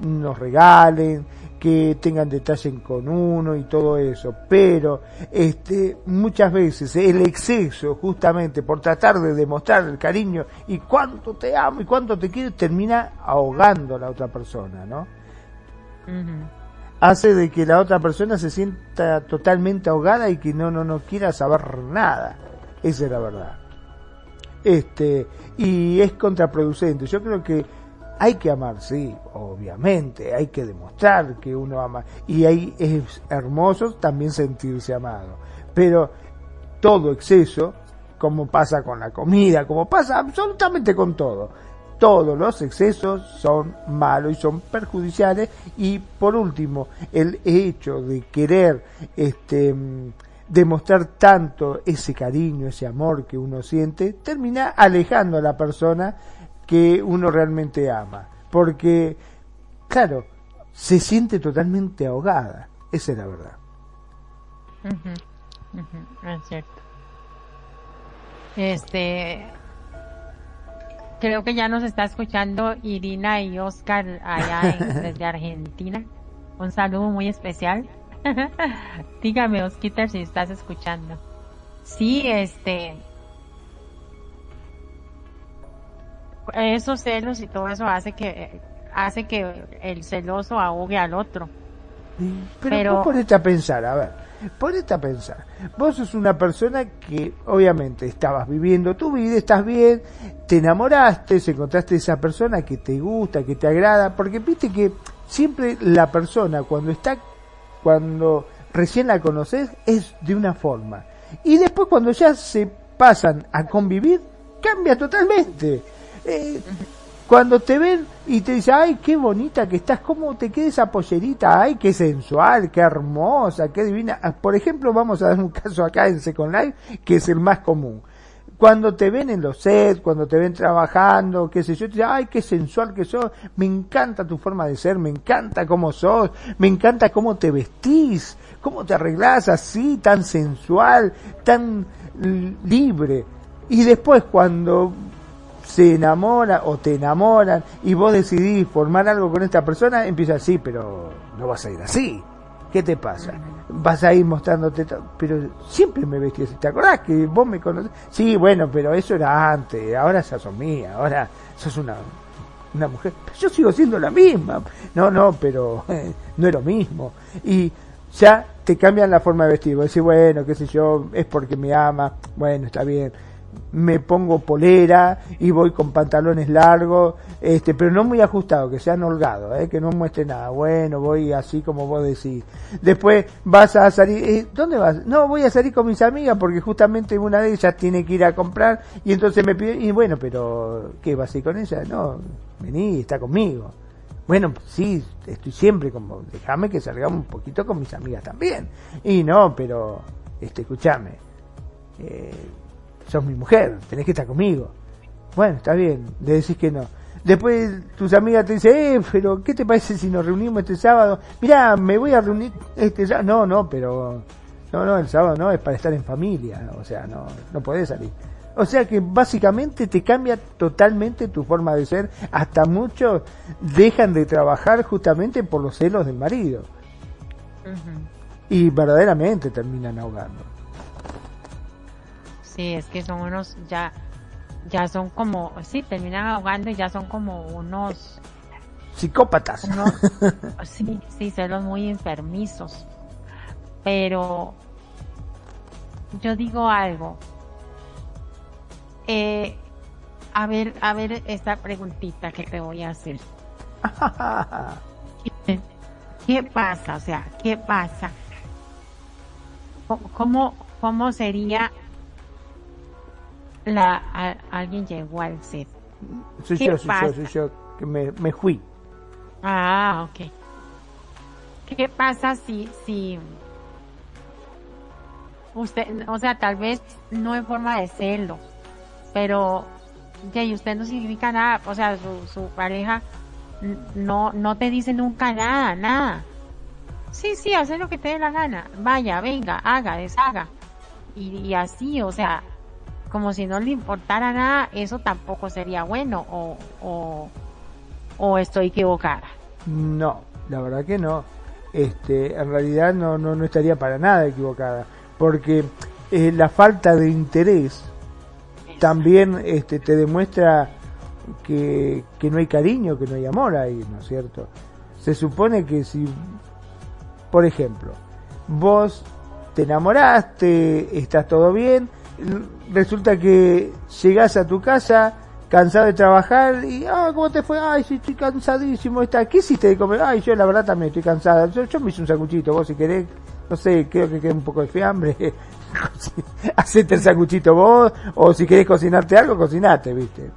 nos regalen, que tengan detalle con uno y todo eso. Pero este, muchas veces el exceso, justamente por tratar de demostrar el cariño y cuánto te amo y cuánto te quiero, termina ahogando a la otra persona, ¿no? Hace de que la otra persona se sienta totalmente ahogada y que no, no, no quiera saber nada. Esa es la verdad. Este, y es contraproducente. Yo creo que hay que amar, sí, obviamente, hay que demostrar que uno ama. Y ahí es hermoso también sentirse amado. Pero todo exceso, como pasa con la comida, como pasa absolutamente con todo, todos los excesos son malos y son perjudiciales y por último el hecho de querer este demostrar tanto ese cariño, ese amor que uno siente, termina alejando a la persona que uno realmente ama, porque claro, se siente totalmente ahogada, esa es la verdad. es cierto. Este, Creo que ya nos está escuchando Irina y Oscar allá (laughs) desde Argentina. Un saludo muy especial. (laughs) Dígame, Osquita, si estás escuchando. Sí, este. Esos celos y todo eso hace que hace que el celoso ahogue al otro. Pero, Pero... ponete a pensar, a ver, ponete a pensar. Vos sos una persona que obviamente estabas viviendo tu vida, estás bien, te enamoraste, se encontraste esa persona que te gusta, que te agrada, porque viste que siempre la persona cuando está, cuando recién la conoces es de una forma. Y después cuando ya se pasan a convivir, cambia totalmente. Eh, cuando te ven y te dicen, ay, qué bonita que estás, cómo te queda esa pollerita, ay, qué sensual, qué hermosa, qué divina. Ah, por ejemplo, vamos a dar un (laughs) caso acá en Second Life, que es el más común. Cuando te ven en los sets, cuando te ven trabajando, qué sé yo, te dicen, ay, qué sensual que sos, me encanta tu forma de ser, me encanta cómo sos, me encanta cómo te vestís, cómo te arreglás así, tan sensual, tan libre. Y después cuando se enamora o te enamoran y vos decidís formar algo con esta persona, empieza así, pero no vas a ir así. ¿Qué te pasa? Vas a ir mostrándote, pero siempre me vestí así. ¿Te acordás que vos me conocés? Sí, bueno, pero eso era antes, ahora sos mía, ahora sos una, una mujer. yo sigo siendo la misma. No, no, pero (laughs) no es lo mismo. Y ya te cambian la forma de vestir. Vos decís, bueno, qué sé yo, es porque me ama. Bueno, está bien me pongo polera y voy con pantalones largos, este, pero no muy ajustado, que sean holgados, ¿eh? que no muestre nada. Bueno, voy así como vos decís. Después vas a salir, eh, ¿dónde vas? No, voy a salir con mis amigas porque justamente una de ellas tiene que ir a comprar y entonces me pide, y bueno, pero ¿qué vas a ir con ella? No, vení, está conmigo. Bueno, sí, estoy siempre como, déjame que salgamos un poquito con mis amigas también. Y no, pero, este, escúchame. Eh, sos mi mujer, tenés que estar conmigo. Bueno, está bien, le decís que no. Después tus amigas te dicen, eh, pero ¿qué te parece si nos reunimos este sábado? Mirá, me voy a reunir este sábado. No, no, pero... No, no, el sábado no, es para estar en familia, o sea, no, no podés salir. O sea que básicamente te cambia totalmente tu forma de ser. Hasta muchos dejan de trabajar justamente por los celos del marido. Y verdaderamente terminan ahogando. Sí, es que son unos ya ya son como, sí, terminan ahogando y ya son como unos psicópatas. (laughs) sí, sí, celos muy enfermizos. Pero yo digo algo. Eh, a ver, a ver esta preguntita que te voy a hacer. (laughs) ¿Qué, pasa? O sea, ¿qué pasa? ¿Cómo, cómo sería la, alguien llegó al set. Soy yo, soy yo, soy yo, que me, me fui. Ah, ok. ¿Qué pasa si, si usted, o sea, tal vez no en forma de celo, pero que usted no significa nada, o sea, su, su pareja no, no te dice nunca nada, nada. Sí, sí, hace lo que te dé la gana. Vaya, venga, haga, deshaga. Y, y así, o sea, como si no le importara nada, eso tampoco sería bueno o, o, o estoy equivocada. No, la verdad que no. Este, en realidad no, no, no estaría para nada equivocada, porque eh, la falta de interés también este, te demuestra que, que no hay cariño, que no hay amor ahí, ¿no es cierto? Se supone que si por ejemplo, vos te enamoraste, estás todo bien, resulta que llegás a tu casa cansado de trabajar y, ah, ¿cómo te fue? Ay, sí, estoy cansadísimo. Está. ¿Qué hiciste de comer? Ay, yo la verdad también estoy cansada. Yo, yo me hice un sacuchito, vos si querés, no sé, creo que queda un poco de fiambre. (laughs) Hacete el sacuchito vos, o si querés cocinarte algo, cocinate, viste.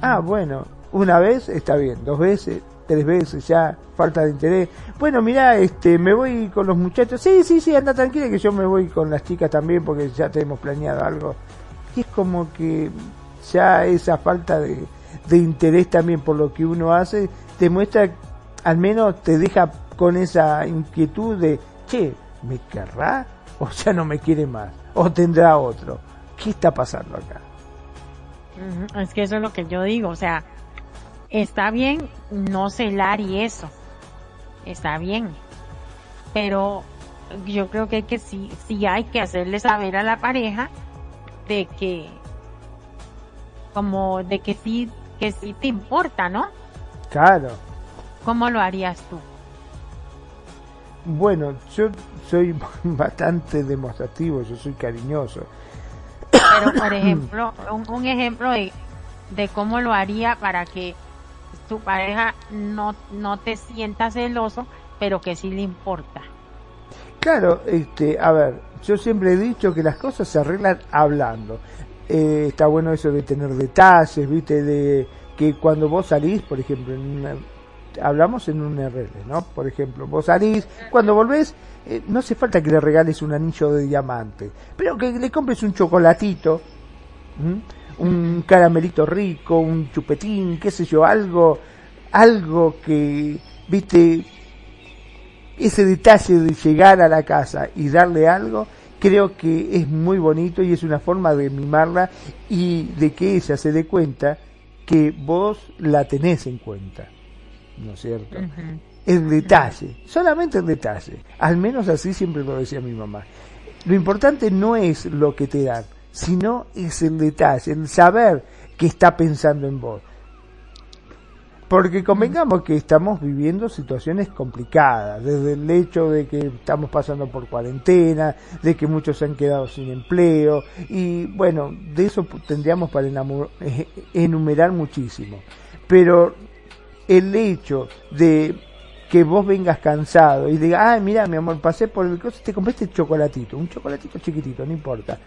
Ah, bueno, una vez está bien, dos veces, tres veces ya, falta de interés. Bueno, mira, este, me voy con los muchachos. Sí, sí, sí, anda tranquila que yo me voy con las chicas también porque ya tenemos planeado algo. Y es como que ya esa falta de, de interés también por lo que uno hace, te muestra, al menos te deja con esa inquietud de, che, ¿me querrá? O ya no me quiere más, o tendrá otro. ¿Qué está pasando acá? Es que eso es lo que yo digo, o sea, está bien no celar y eso, está bien, pero yo creo que, que sí, sí hay que hacerle saber a la pareja de que como de que sí, que sí te importa, ¿no? Claro. ¿Cómo lo harías tú? Bueno, yo soy (laughs) bastante demostrativo, yo soy cariñoso. Pero, por (coughs) ejemplo, un, ejemplo de, de cómo lo haría para que tu pareja no, no te sienta celoso, pero que sí le importa. Claro, este, a ver, yo siempre he dicho que las cosas se arreglan hablando. Eh, está bueno eso de tener detalles, viste, de que cuando vos salís, por ejemplo, hablamos en un RL, ¿no? Por ejemplo, vos salís, cuando volvés, eh, no hace falta que le regales un anillo de diamante, pero que le compres un chocolatito, un caramelito rico, un chupetín, qué sé yo, algo, algo que, viste, ese detalle de llegar a la casa y darle algo, creo que es muy bonito y es una forma de mimarla y de que ella se dé cuenta que vos la tenés en cuenta, ¿no es cierto? El detalle, solamente el detalle, al menos así siempre lo decía mi mamá. Lo importante no es lo que te dan, sino es el detalle, el saber que está pensando en vos. Porque convengamos que estamos viviendo situaciones complicadas, desde el hecho de que estamos pasando por cuarentena, de que muchos se han quedado sin empleo, y bueno, de eso tendríamos para (laughs) enumerar muchísimo. Pero el hecho de que vos vengas cansado y digas, ay, mira, mi amor, pasé por el coche, te compré este chocolatito, un chocolatito chiquitito, no importa.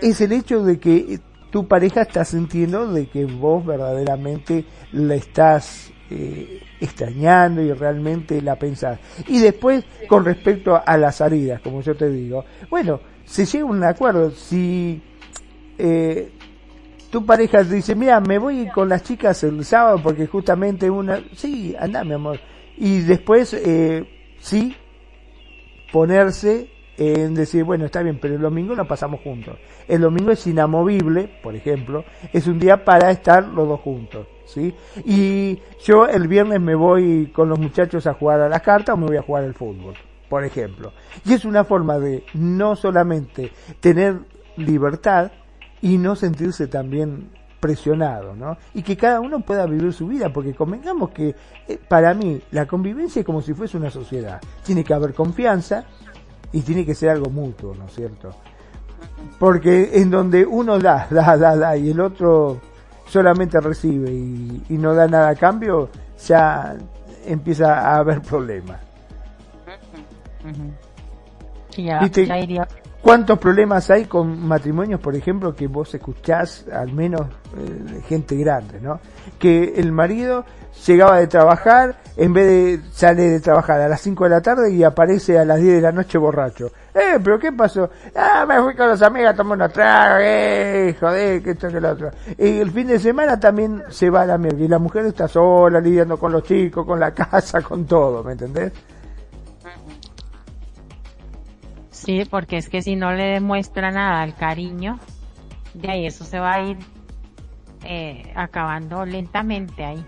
Es el hecho de que tu pareja está sintiendo de que vos verdaderamente la estás eh, extrañando y realmente la pensás. Y después, con respecto a las salidas, como yo te digo, bueno, se llega un acuerdo. Si eh, tu pareja dice, mira, me voy con las chicas el sábado porque justamente una, sí, anda mi amor. Y después, eh, sí, ponerse en decir, bueno, está bien, pero el domingo lo pasamos juntos. El domingo es inamovible, por ejemplo, es un día para estar los dos juntos, ¿sí? Y yo el viernes me voy con los muchachos a jugar a las cartas o me voy a jugar al fútbol, por ejemplo. Y es una forma de no solamente tener libertad y no sentirse también presionado, ¿no? Y que cada uno pueda vivir su vida, porque convengamos que eh, para mí la convivencia es como si fuese una sociedad. Tiene que haber confianza, y tiene que ser algo mutuo, ¿no es cierto? Porque en donde uno da, (laughs) da, da, da y el otro solamente recibe y, no da nada a cambio, ya empieza a haber problemas. ¿Cuántos problemas hay con matrimonios, por ejemplo, que vos escuchás, al menos eh, gente grande, ¿no? Que el marido llegaba de trabajar, en vez de salir de trabajar a las 5 de la tarde y aparece a las 10 de la noche borracho. Eh, pero ¿qué pasó? Ah, me fui con las amigas, tomé una traga, eh, joder, que esto que lo otro. Y el fin de semana también se va a la mierda y la mujer está sola, lidiando con los chicos, con la (laughs) casa, con todo, ¿me entendés? Sí, porque es que si no le demuestra nada al cariño, de ahí eso se va a ir eh, acabando lentamente ahí.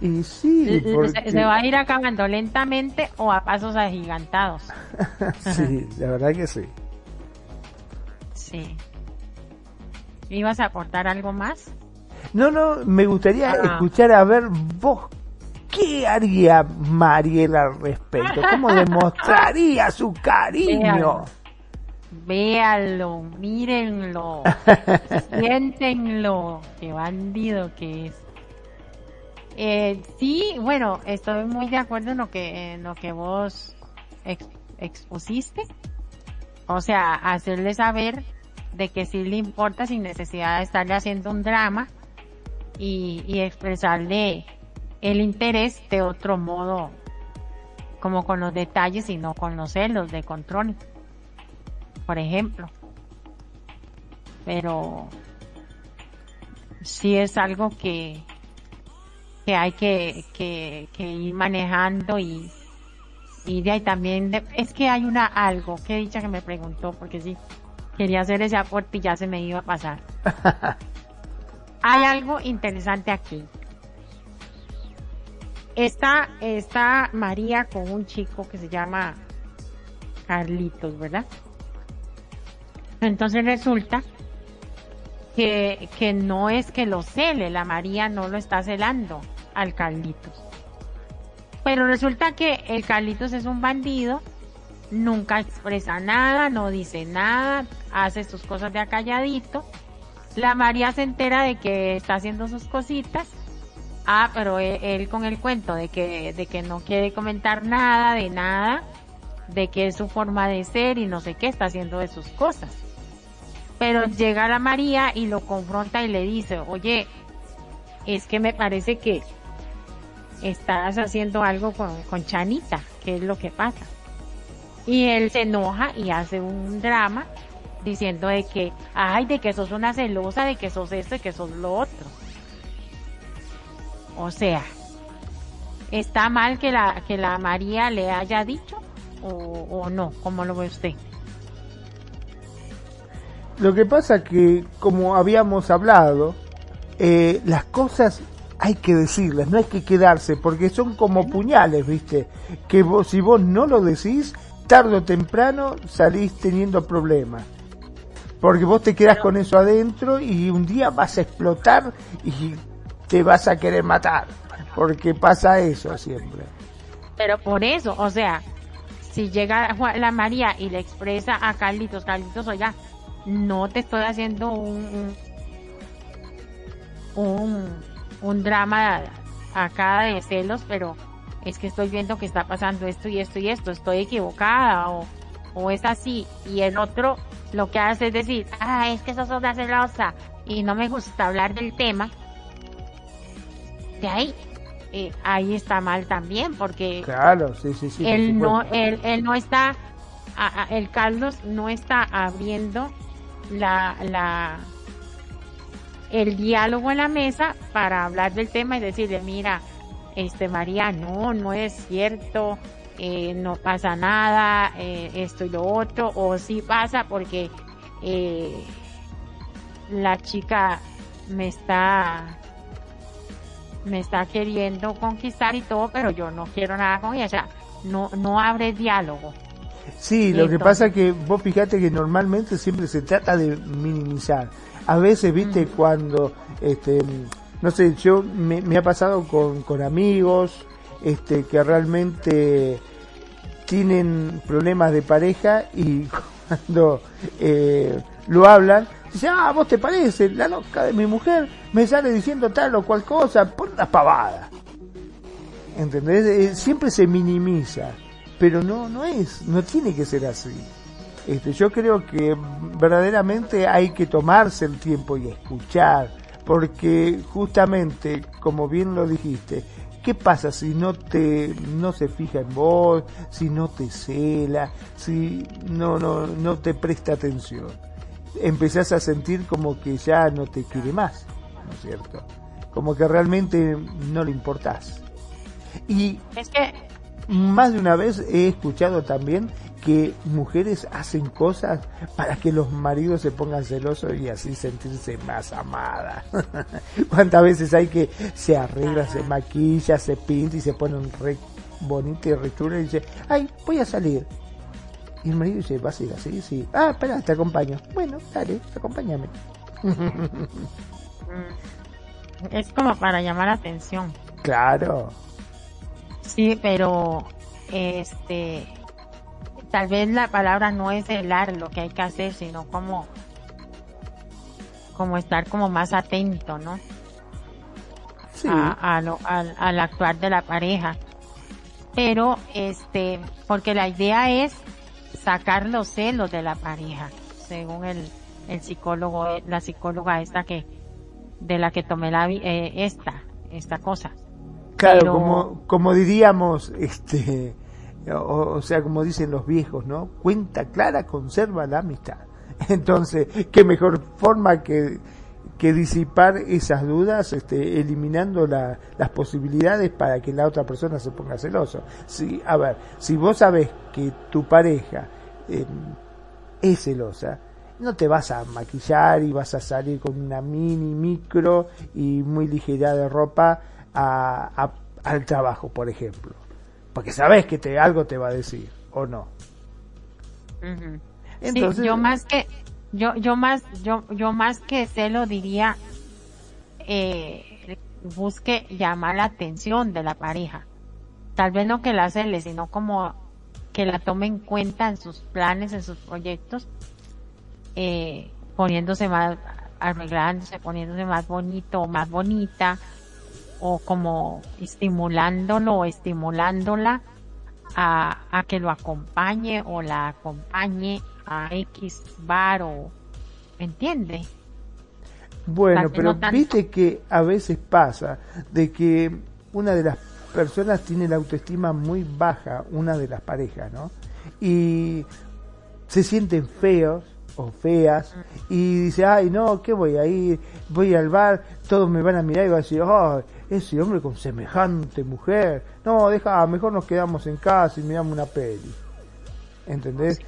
Y sí, porque... se, va a ir acabando lentamente o a pasos agigantados. (laughs) sí, la verdad que sí. Sí. ¿Ibas a aportar algo más? No, no, me gustaría ah. escuchar a ver vos ¿Qué haría Mariela al respecto? ¿Cómo demostraría su cariño? Véanlo, mírenlo, (laughs) siéntenlo, qué bandido que es. Eh, sí, bueno, estoy muy de acuerdo en lo que, en lo que vos expusiste. O sea, hacerle saber de que sí le importa sin necesidad de estarle haciendo un drama y, y expresarle el interés de otro modo, como con los detalles y no con los celos de control, por ejemplo. Pero sí es algo que, que hay que, que, que ir manejando y, y de ahí también, es que hay una algo, que dicha que me preguntó, porque sí, quería hacer ese aporte y ya se me iba a pasar. (laughs) hay algo interesante aquí. Está, está María con un chico que se llama Carlitos, ¿verdad? Entonces resulta que, que no es que lo cele, la María no lo está celando al Carlitos. Pero resulta que el Carlitos es un bandido, nunca expresa nada, no dice nada, hace sus cosas de acalladito. La María se entera de que está haciendo sus cositas Ah, pero él, con el cuento de que, de que no quiere comentar nada, de nada, de que es su forma de ser y no sé qué, está haciendo de sus cosas. Pero llega la María y lo confronta y le dice, oye, es que me parece que estás haciendo algo con, con Chanita, ¿qué es lo que pasa? Y él se enoja y hace un drama diciendo de que, ay, de que sos una celosa, de que sos esto, de que sos lo otro. O sea, ¿está mal que la, que la María le haya dicho o, no? ¿Cómo lo ve usted? Lo que pasa que, como habíamos hablado, eh, las cosas hay que decirlas, no hay que quedarse, porque son como puñales, ¿viste? Que vos, si vos no lo decís, tarde o temprano salís teniendo problemas. Porque vos te quedás con eso adentro y un día vas a explotar y te vas a querer matar, porque pasa eso siempre. Pero por eso, o sea, si llega la María y le expresa a Carlitos, Carlitos, oiga, no te estoy haciendo un, un, un drama acá de celos, pero es que estoy viendo que está pasando esto y esto y esto, estoy equivocada o, o es así. Y el otro lo que hace es decir, ah, es que sos una celosa y no me gusta hablar del tema, ahí eh, ahí está mal también porque claro sí sí sí él no él, él no está el Carlos no está abriendo la la el diálogo en la mesa para hablar del tema y decirle mira este María no no es cierto eh, no pasa nada eh, esto y lo otro o sí pasa porque eh, la chica me está me está queriendo conquistar y todo, pero yo no quiero nada con ella. O sea, no, no abre diálogo. Sí, lo que pasa es que vos fíjate que normalmente siempre se trata de minimizar. A veces, viste, cuando, este, no sé, yo me, me ha pasado con, con amigos, este, que realmente tienen problemas de pareja y (laughs) cuando eh, lo hablan, Dice, ah, vos te parece, la loca de mi mujer me sale diciendo tal o cual cosa, por una pavada. ¿Entendés? Eh, siempre se minimiza, pero no, no es, no tiene que ser así. Este, yo creo que verdaderamente hay que tomarse el tiempo y escuchar, porque justamente, como bien lo dijiste, ¿qué pasa si no te, no se fija en vos, si no te cela, si no, no, no te presta atención? Empezás a sentir como que ya no te quiere más, ¿no es cierto? Como que realmente no le importás. Y es que más de una vez he escuchado también que mujeres hacen cosas para que los maridos se pongan celosos y así sentirse más amada. (laughs) ¿Cuántas veces hay que se arregla, se maquilla, se pinta y se pone un re bonito y re y dice, ay, voy a salir. Y el marido dice, ¿vas a ir así? Sí. Ah, espera, te acompaño. Bueno, dale, acompáñame. Es como para llamar la atención. Claro. Sí, pero este tal vez la palabra no es celar lo que hay que hacer, sino como como estar como más atento, ¿no? Sí. A, a lo- al, al actuar de la pareja. Pero, este, porque la idea es sacar los celos de la pareja, según el, el psicólogo, la psicóloga esta que, de la que tomé la, eh, esta, esta cosa. Claro, Pero- como, como diríamos, este, o, o sea, como dicen los viejos, ¿no? Cuenta clara conserva la amistad. (laughs) Entonces, qué mejor forma que, que disipar esas dudas, este, eliminando la- las posibilidades para que la otra persona se ponga celoso. Si, a ver, si vos sabés que tu pareja eh, es celosa, no te vas a maquillar y vas a salir con una mini, micro y muy ligera de ropa a, a- al trabajo, por ejemplo. Porque sabes que te, algo te va a decir, ¿o no? Entonces, sí, yo más que yo yo más yo yo más que celo diría eh, busque llamar la atención de la pareja tal vez no que la cele sino como que la tome en cuenta en sus planes en sus proyectos eh, poniéndose más arreglándose poniéndose más bonito o más bonita o como estimulándolo o estimulándola a, a que lo acompañe o la acompañe a X bar o ¿me entiende? Bueno, pero no viste que a veces pasa de que una de las personas tiene la autoestima muy baja, una de las parejas, ¿no? Y se sienten feos o feas y dice, ay, no, ¿qué voy a ir? Voy al bar, todos me van a mirar y van a decir, ay, ese hombre con semejante mujer. No, deja, mejor nos quedamos en casa y miramos una peli. ¿Entendés?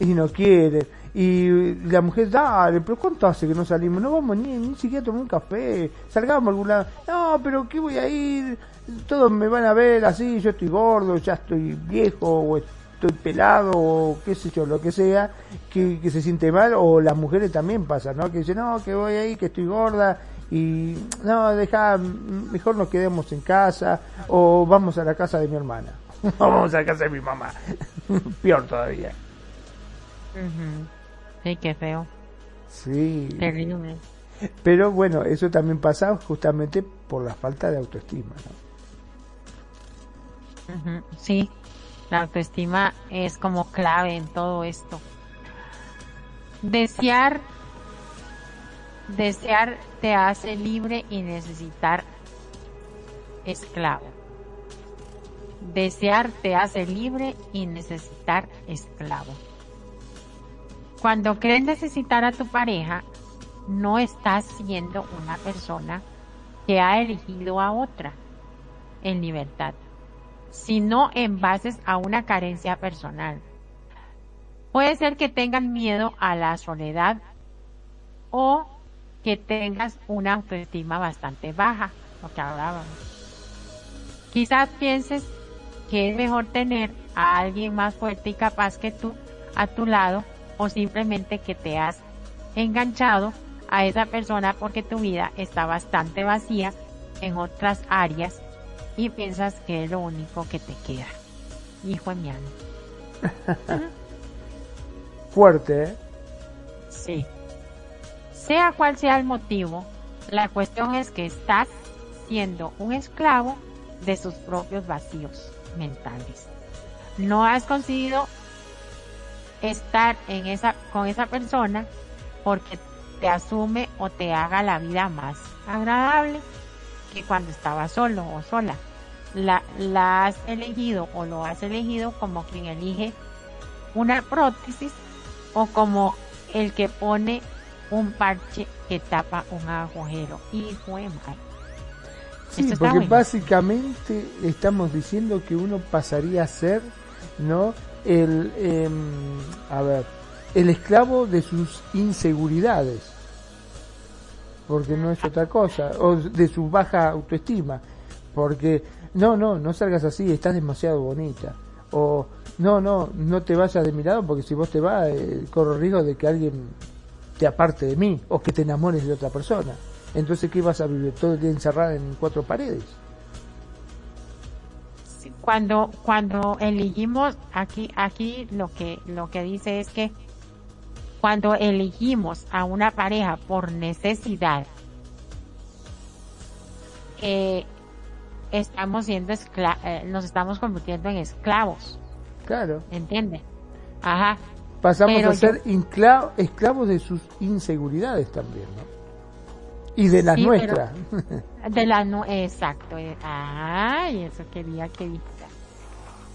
Y no quiere. Y la mujer, dale, pero ¿cuánto hace que no salimos? No vamos ni, ni siquiera a tomar un café, salgamos a algún lado. No, pero ¿qué voy a ir? Todos me van a ver así, yo estoy gordo, ya estoy viejo, o estoy pelado, o qué sé yo, lo que sea, que, que se siente mal, o las mujeres también pasan, ¿no? Que dicen, no, que voy ahí, que estoy gorda, y no, deja, mejor nos quedemos en casa, o vamos a la casa de mi hermana. (laughs) vamos a la casa de mi mamá. (laughs) Peor todavía. Sí, qué feo, Sí. terrible. Pero bueno, eso también pasa justamente por la falta de autoestima. ¿no? Sí, la autoestima es como clave en todo esto. Desear, desear te hace libre y necesitar esclavo. Desear te hace libre y necesitar esclavo. Cuando crees necesitar a tu pareja, no estás siendo una persona que ha elegido a otra en libertad, sino en bases a una carencia personal. Puede ser que tengan miedo a la soledad o que tengas una autoestima bastante baja, lo que hablábamos. Quizás pienses que es mejor tener a alguien más fuerte y capaz que tú a tu lado o simplemente que te has enganchado a esa persona porque tu vida está bastante vacía en otras áreas y piensas que es lo único que te queda. Hijo de mi alma. (laughs) Fuerte, ¿eh? Sí. Sea cual sea el motivo, la cuestión es que estás siendo un esclavo de sus propios vacíos mentales. No has conseguido estar en esa, con esa persona porque te asume o te haga la vida más agradable que cuando estabas solo o sola. La, la has elegido o lo has elegido como quien elige una prótesis o como el que pone un parche que tapa un agujero. Hijo de. Sí, Esto porque bueno. básicamente estamos diciendo que uno pasaría a ser, ¿no? El, em, a ver, el esclavo de sus inseguridades. Porque no es otra cosa. O de su baja autoestima. Porque, no, no, no salgas así, estás demasiado bonita. O, no, no, no te vayas de mi lado porque si vos te vas, eh, corro riesgo de que alguien te aparte de mí o que te enamores de otra persona. Entonces, ¿qué vas a vivir todo el día encerrada en cuatro paredes? Cuando cuando elegimos aquí aquí lo que lo que dice es que cuando elegimos a una pareja por necesidad eh, estamos siendo escla eh, nos estamos convirtiendo en esclavos claro ¿entiende? ajá pasamos a ser esclavos de sus inseguridades también ¿no? Y de las nuestras. (laughs) De la no, exacto. Eh, ay, eso quería que dijera.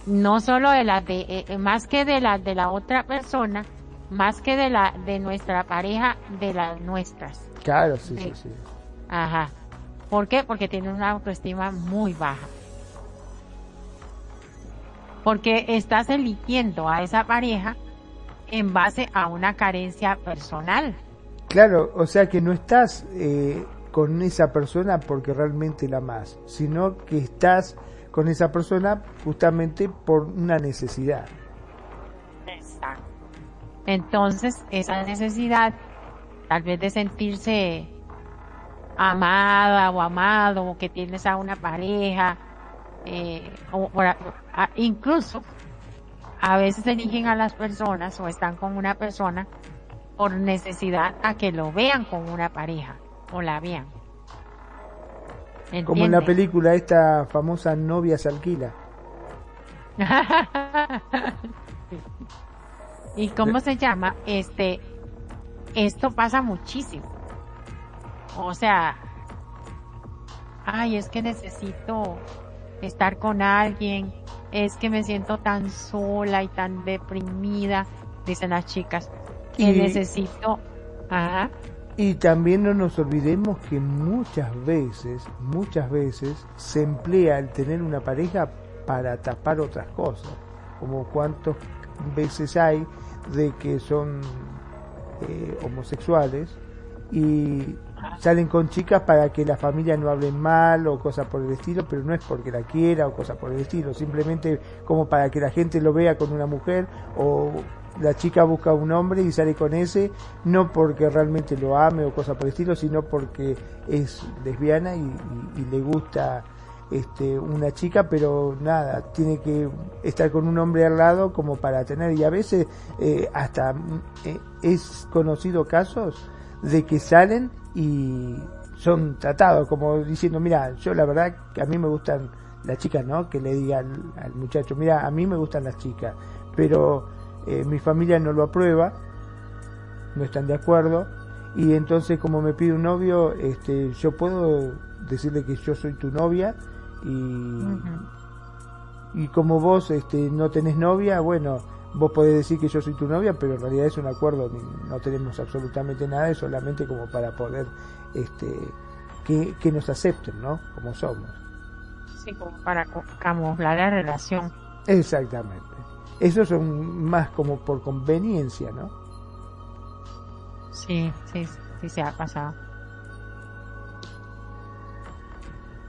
No solo de las de, eh, eh, más que de la de la otra persona, más que de la de nuestra pareja, de las nuestras. Claro, sí, sí, sí. Ajá. ¿Por qué? Porque tiene una autoestima muy baja. Porque estás eligiendo a esa pareja en base a una carencia personal. Claro, o sea que no estás eh, con esa persona porque realmente la amas, sino que estás con esa persona justamente por una necesidad. Exacto. Entonces, esa necesidad, tal vez de sentirse amada o amado, o que tienes a una pareja, eh, o, incluso a veces eligen a las personas o están con una persona por necesidad a que lo vean con una pareja o la vean. Como en la película esta famosa novia se alquila. (laughs) ¿Y cómo se llama? Este, esto pasa muchísimo. O sea, ay, es que necesito estar con alguien, es que me siento tan sola y tan deprimida, dicen las chicas que necesito. Y también no nos olvidemos que muchas veces, muchas veces se emplea el tener una pareja para tapar otras cosas, como cuántas veces hay de que son eh, homosexuales y salen con chicas para que la familia no hable mal o cosas por el estilo, pero no es porque la quiera o cosas por el estilo, simplemente como para que la gente lo vea con una mujer o la chica busca un hombre y sale con ese, no porque realmente lo ame o cosa por el estilo, sino porque es lesbiana y, le gusta este, una chica, pero nada, tiene que estar con un hombre al lado como para tener, y a veces eh, hasta eh, es conocido casos de que salen y son tratados como diciendo, mira, yo la verdad que a mí me gustan las chicas, ¿no? Que le diga al muchacho, mira, a mí me gustan las chicas, pero eh, mi familia no lo aprueba, no están de acuerdo, y entonces como me pide un novio, este, yo puedo decirle que yo soy tu novia y, y como vos este, no tenés novia, bueno, vos podés decir que yo soy tu novia, pero en realidad es un acuerdo, no tenemos absolutamente nada, es solamente como para poder este, que, que nos acepten, ¿no? Como somos. Sí, como para camuflar la relación. Exactamente. Eso son más como por conveniencia, ¿no? Sí, sí, sí se ha pasado.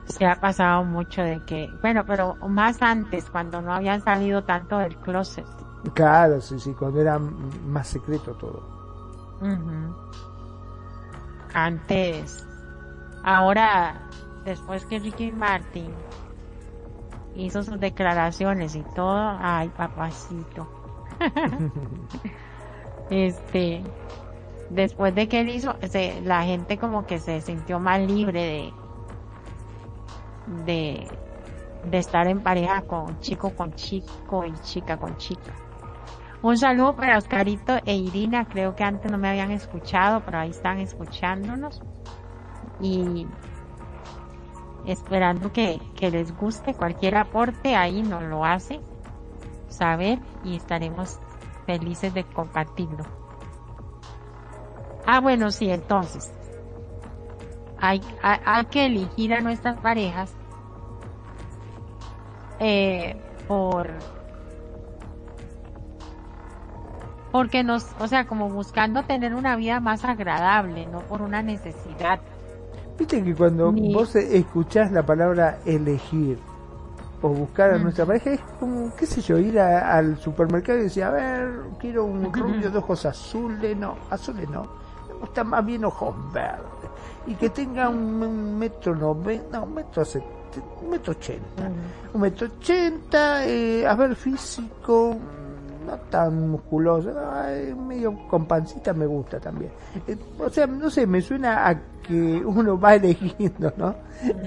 Se ha pasado mucho de que, bueno, pero más antes, cuando no habían salido tanto del closet. Claro, sí, sí, cuando era más secreto todo. Antes, ahora, después que Ricky Martin hizo sus declaraciones y todo, ay papacito. (laughs) este, después de que él hizo, la gente como que se sintió más libre de, de, de estar en pareja con chico con chico y chica con chica. Un saludo para Oscarito e Irina, creo que antes no me habían escuchado, pero ahí están escuchándonos. Y esperando que, les guste cualquier aporte, ahí nos lo hace saber y estaremos felices de compartirlo. Ah, bueno, sí, entonces, hay, hay, que elegir a nuestras parejas eh, por porque nos, o sea, como buscando tener una vida más agradable, no por una necesidad Viste que cuando vos escuchás la palabra elegir o buscar a nuestra pareja, es como, qué sé yo, ir al supermercado y decir, a ver, quiero un rubio de ojos azules, no, azules no, me gustan más bien ojos verdes, y que tenga un, metro noventa, un metro un metro ochenta. Un metro ochenta, eh, a ver, físico, no tan musculoso, medio con pancita me gusta también. Eh, o sea, no sé, me suena a que uno va (laughs) elegiendo, ¿no?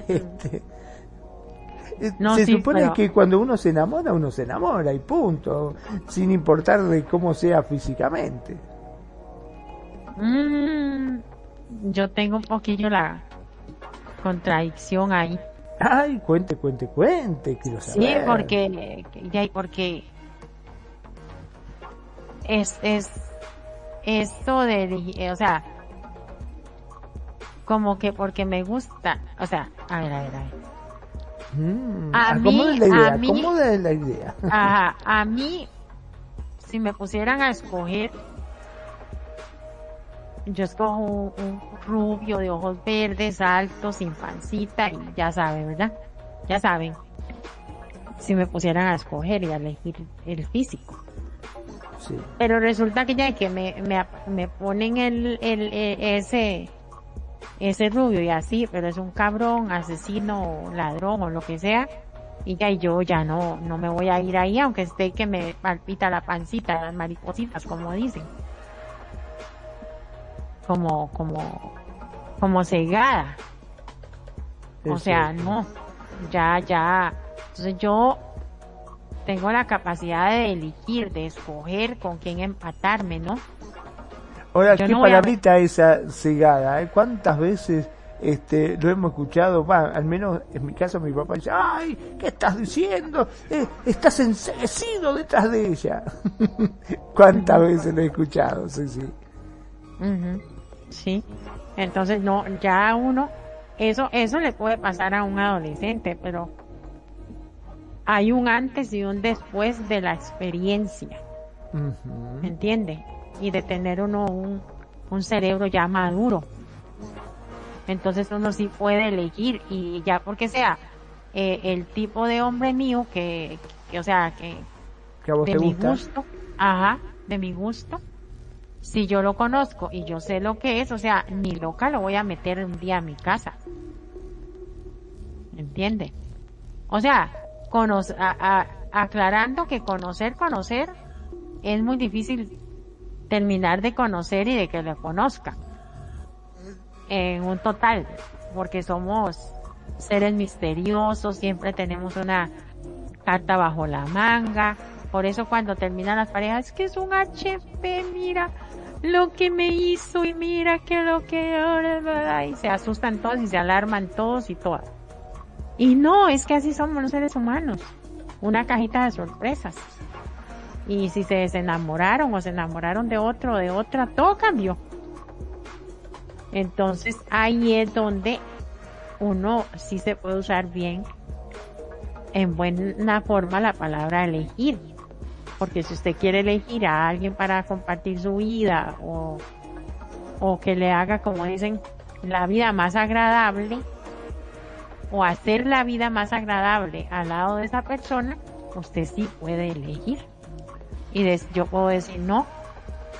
Este, eh, se supone que cuando uno se enamora, uno se enamora y punto, sin importar de cómo sea físicamente. Mm, yo tengo un poquillo la contradicción ahí. Ay, cuente, cuente, cuente, quiero saber. Sí, porque, porque es, es, esto de, o sea, como que porque me gusta, o sea, a ver, a ver, a ver. Mm, a mí, la idea? A mí, la idea? Ajá, (laughs) a mí, si me pusieran a escoger, yo escojo un, rubio de ojos verdes, alto, sin pancita y ya saben, ¿verdad? Ya saben. Si me pusieran a escoger y a elegir el físico. Sí. Pero resulta que ya que me, me, me ponen el, el, e, ese, ese rubio y así, pero es un cabrón, asesino, ladrón o lo que sea, y ya yo ya no, no me voy a ir ahí, aunque esté que me palpita la pancita, las maripositas, como dicen como, como, como cegada. O sea, no, ya, ya. Entonces yo tengo la capacidad de elegir, de escoger con quién empatarme, ¿no? Ahora, qué palabrita esa cegada, ¿eh? ¿Cuántas veces este, lo hemos escuchado? Al menos en mi caso mi papá dice, ay, ¿qué estás diciendo? Eh, estás enseguecido detrás de ella. (laughs) ¿Cuántas veces lo he escuchado? Sí, sí. Sí. Entonces, no, ya uno, eso, eso le puede pasar a un adolescente, pero hay un antes y un después de la experiencia. ¿Me entiende? Y de tener uno un, un cerebro ya maduro. Entonces uno sí puede elegir y ya porque sea eh, el tipo de hombre mío que, que o sea, que, de mi gusto, ajá, de mi gusto, si yo lo conozco y yo sé lo que es, o sea, ni loca lo voy a meter un día a mi casa. ¿Entiende? O sea, aclarando que conocer, conocer, es muy difícil terminar de conocer y de que lo conozca. En un total, porque somos seres misteriosos, siempre tenemos una carta bajo la manga. Por eso cuando terminan las parejas, es que es un HP, mira, lo que me hizo y mira que lo que ahora, y se asustan todos y se alarman todos y todas. Y no, es que así somos los seres humanos. Una cajita de sorpresas. Y si se desenamoraron o se enamoraron de otro o de otra, todo cambió. Entonces ahí es donde uno sí se puede usar bien en buena forma la palabra elegir porque si usted quiere elegir a alguien para compartir su vida o, o que le haga, como dicen, la vida más agradable o hacer la vida más agradable al lado de esa persona, usted sí puede elegir. Y yo puedo decir, no,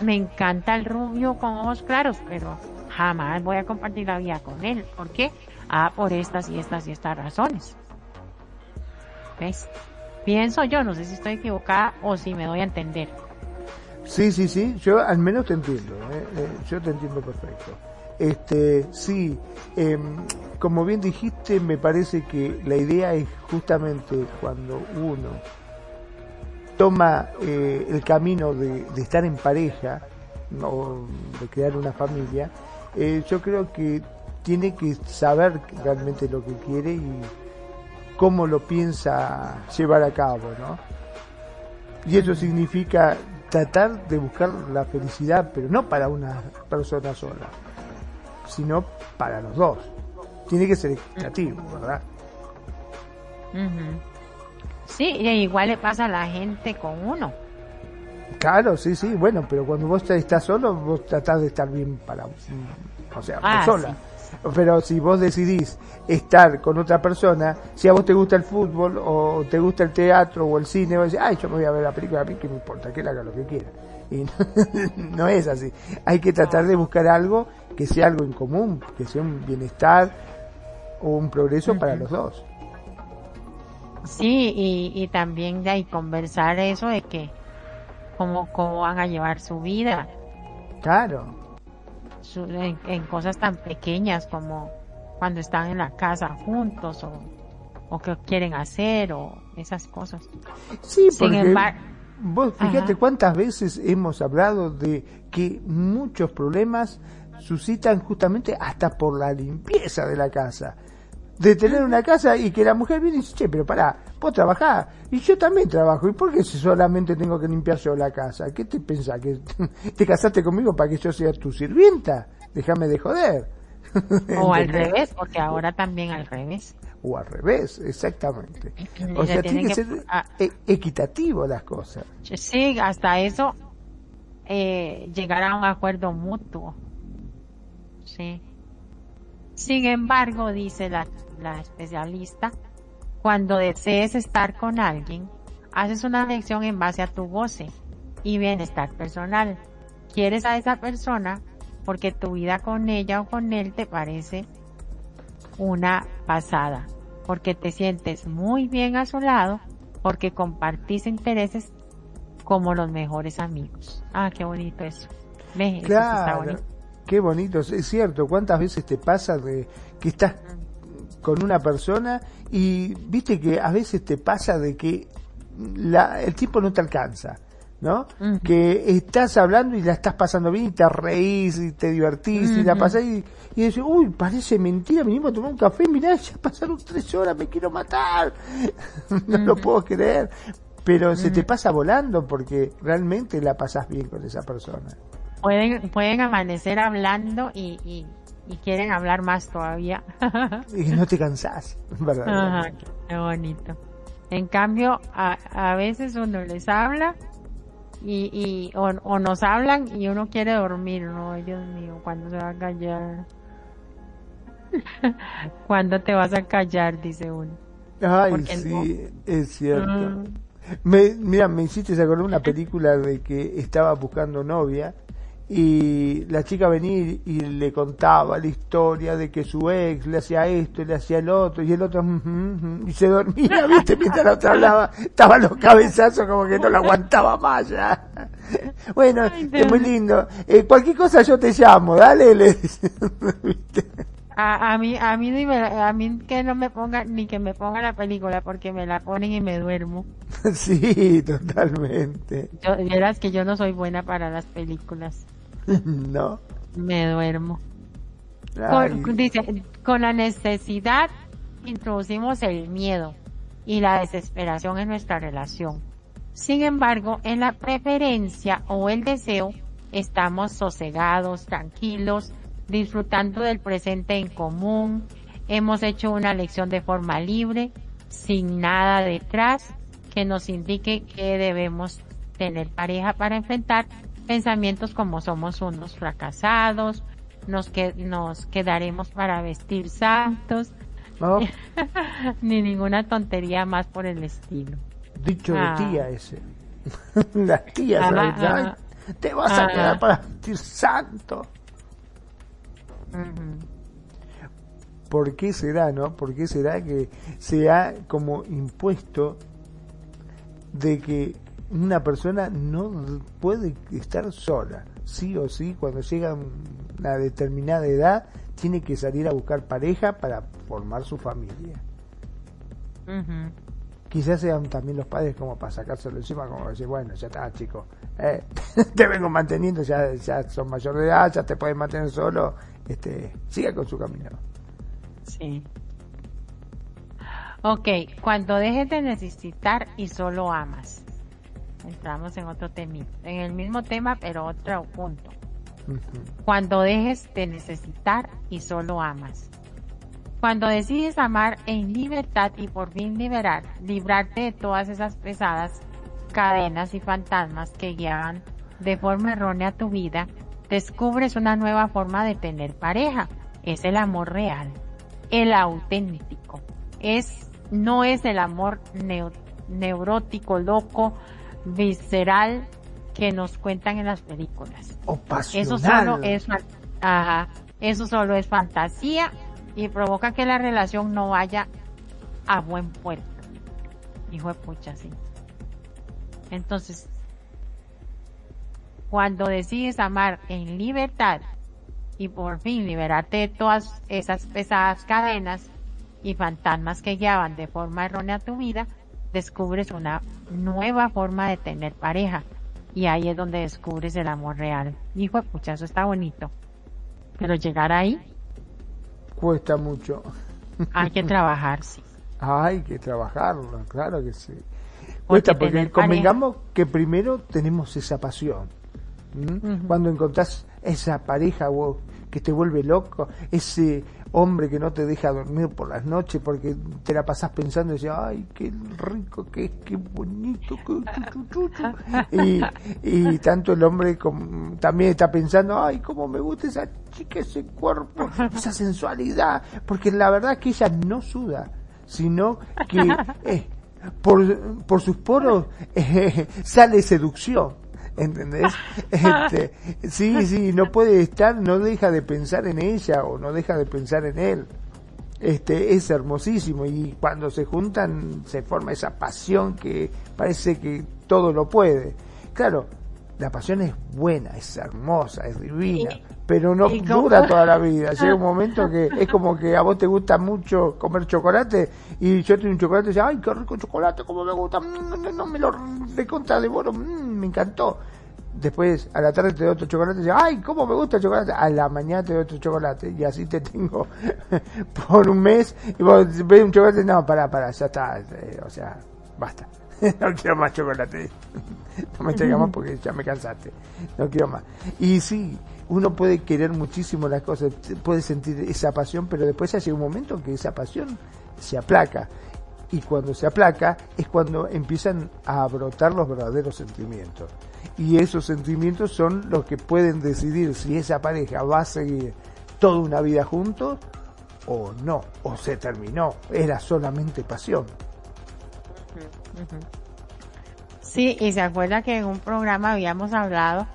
me encanta el rubio con ojos claros, pero jamás voy a compartir la vida con él. ¿Por qué? Ah, por estas y estas y estas razones. ¿Ves? Pienso yo, no sé si estoy equivocada o si me doy a entender. Sí, sí, sí, yo al menos te entiendo, ¿eh? Eh, yo te entiendo perfecto. Este, sí, em, como bien dijiste, me parece que la idea es justamente cuando uno toma eh, el camino de, de, estar en pareja o de crear una familia, yo creo que tiene que saber realmente lo que quiere y cómo lo piensa llevar a cabo, ¿no? Y eso significa tratar de buscar la felicidad, pero no para una persona sola, sino para los dos. Tiene que ser equitativo, ¿verdad? Sí, igual le pasa a la gente con uno. Claro, sí, sí, bueno, pero cuando vos estás solo, vos tratás de estar bien para, o sea, ah, sola. Pero si vos decidís estar con otra persona, si a vos te gusta el fútbol o te gusta el teatro o el cine, vos decís, ay, yo me voy a ver la película, a mí que me importa, que él haga lo que quiera. Y (laughs) no, es así. Hay que tratar de buscar algo que sea algo en común, que sea un bienestar o un progreso para los dos. Sí, y, y también de ahí conversar eso de que cómo, cómo van a llevar su vida. Claro. en, cosas tan pequeñas como cuando están en la casa juntos o, o qué quieren hacer o esas cosas. Sí, porque vos fíjate cuántas veces hemos hablado de que muchos problemas suscitan justamente hasta por la limpieza de la casa de tener una casa y que la mujer viene y dice, che, pero pará, vos trabajás y yo también trabajo, ¿y por qué si solamente tengo que limpiar yo la casa? ¿Qué te pensás? ¿Que (laughs) te casaste conmigo para que yo sea tu sirvienta? Déjame de joder. o al revés, porque ahora también al revés. O al revés, exactamente. O sea, tiene que, ser ah. e-, equitativo las cosas. Sí, hasta eso, eh, llegar a un acuerdo mutuo. Sin embargo, dice la, la especialista, cuando desees estar con alguien, haces una elección en base a tu goce y bienestar personal. Quieres a esa persona porque tu vida con ella o con él te parece una pasada, porque te sientes muy bien a su lado, porque compartís intereses como los mejores amigos. Ah, qué bonito eso. Ve, claro. bonito. Qué bonito, es cierto, ¿cuántas veces te pasa de que estás con una persona y viste que a veces te pasa de que la, el tiempo no te alcanza, ¿no? Que estás hablando y la estás pasando bien y te reís y te divertís y la pasás y, y dices, uy, parece mentira, venimos a tomar un café, mirá, ya pasaron tres horas, me quiero matar, (laughs) no lo puedo creer, pero se te pasa volando porque realmente la pasás bien con esa persona pueden, pueden amanecer hablando y, y, quieren hablar más todavía. (laughs) y no te cansás, ¿verdad? qué bonito. En cambio, a, a veces uno les habla y, y o, nos hablan y uno quiere dormir, no, Dios mío, ¿cuándo se va a callar? (laughs) ¿Cuándo te vas a callar? Dice uno. Ay, sí, es cierto. Me, mira, me hiciste acordar una película de que estaba buscando novia y la chica venía y le contaba la historia de que su ex le hacía esto, le hacía el otro, y el otro, y se dormía, (laughs) viste, mientras la otra hablaba, estaban los cabezazos como que no lo aguantaba más ya. (laughs) Bueno, es muy lindo. Eh, cualquier cosa yo te llamo, dale, le (laughs) A, a mí, a mí, ni a mí que no me ponga, ni que me ponga la película porque me la ponen y me duermo. Sí, totalmente. Yo, verás que yo no soy buena para las películas. (laughs) no. Me duermo. Con, dice, con la necesidad introducimos el miedo y la desesperación en nuestra relación. Sin embargo, en la preferencia o el deseo estamos sosegados, tranquilos, disfrutando del presente en común, hemos hecho una lección de forma libre, sin nada detrás que nos indique que debemos tener pareja para enfrentar pensamientos como somos unos fracasados, nos, que, nos quedaremos para vestir santos, (laughs) ni ninguna tontería más por el estilo. Dicho de ah. tía ese. (laughs) Las tías, te vas a quedar para vestir santo. ¿Por qué será, no? ¿Por qué será que se ha como impuesto de que una persona no puede estar sola. Sí o sí, cuando llega a una determinada edad, tiene que salir a buscar pareja para formar su familia. Quizás sean también los padres como para sacárselo encima, como decir, bueno, ya está, chico, eh, (laughs) te vengo manteniendo, ya, ya son mayor de edad, ya te puedes mantener solo, este, siga con su camino. Sí. Ok, cuando dejes de necesitar y solo amas entramos en otro tema, en el mismo tema, pero otro punto. Cuando dejes de necesitar y solo amas. Cuando decides amar en libertad y por fin liberar, librarte de todas esas pesadas cadenas y fantasmas que guiaban de forma errónea tu vida, descubres una nueva forma de tener pareja. Es el amor real, el auténtico. Es, no es el amor neurótico, loco, visceral que nos cuentan en las películas. Eso solo es, ajá, eso solo es fantasía y provoca que la relación no vaya a buen puerto. Hijo de pucha, sí. Entonces, cuando decides amar en libertad y por fin liberarte de todas esas pesadas cadenas y fantasmas que guiaban de forma errónea tu vida, descubres una nueva forma de tener pareja. Y ahí es donde descubres el amor real. Hijo de pucha, eso está bonito. Pero llegar ahí. Cuesta mucho. Hay que trabajar, sí. Hay que trabajarlo, claro que sí. Cuesta porque, convengamos que primero tenemos esa pasión. Cuando encontrás esa pareja que te vuelve loco, ese hombre que no te deja dormir por las noches porque te la pasás pensando y dices, ay, qué rico que es, qué bonito, qué (laughs) y, tanto el hombre también está pensando, ay, cómo me gusta esa chica, ese cuerpo, esa sensualidad, porque la verdad es que ella no suda, sino que (laughs) eh, por, por sus poros eh, (laughs) sale seducción. ¿Entendés? (laughs) Este, sí, sí, no puede estar, no deja de pensar en ella o no deja de pensar en él. Este, es hermosísimo y cuando se juntan se forma esa pasión que parece que todo lo puede. Claro, la pasión es buena, es hermosa, es divina, pero no dura toda la vida. (laughs) Llega un momento que es como que a vos te gusta mucho comer chocolate y yo tengo un chocolate y digo, ay, qué rico chocolate, como me gusta, mm, no, me lo recontra devoro, mm, me encantó. Después a la tarde te doy otro chocolate y digo, ay, cómo me gusta el chocolate. A la mañana te doy otro chocolate y así te tengo (laughs) por un mes y vos ves un chocolate, no, para, para, ya está, eh, o sea, basta. (laughs) no quiero más chocolate. no me traigas más porque ya me cansaste. No quiero más. Y sí, uno puede querer muchísimo las cosas, puede sentir esa pasión, pero después llega un momento que esa pasión se aplaca. Y cuando se aplaca es cuando empiezan a brotar los verdaderos sentimientos. Y esos sentimientos son los que pueden decidir si esa pareja va a seguir toda una vida juntos o no, o se terminó, era solamente pasión. Sí, y se acuerda que en un programa habíamos hablado,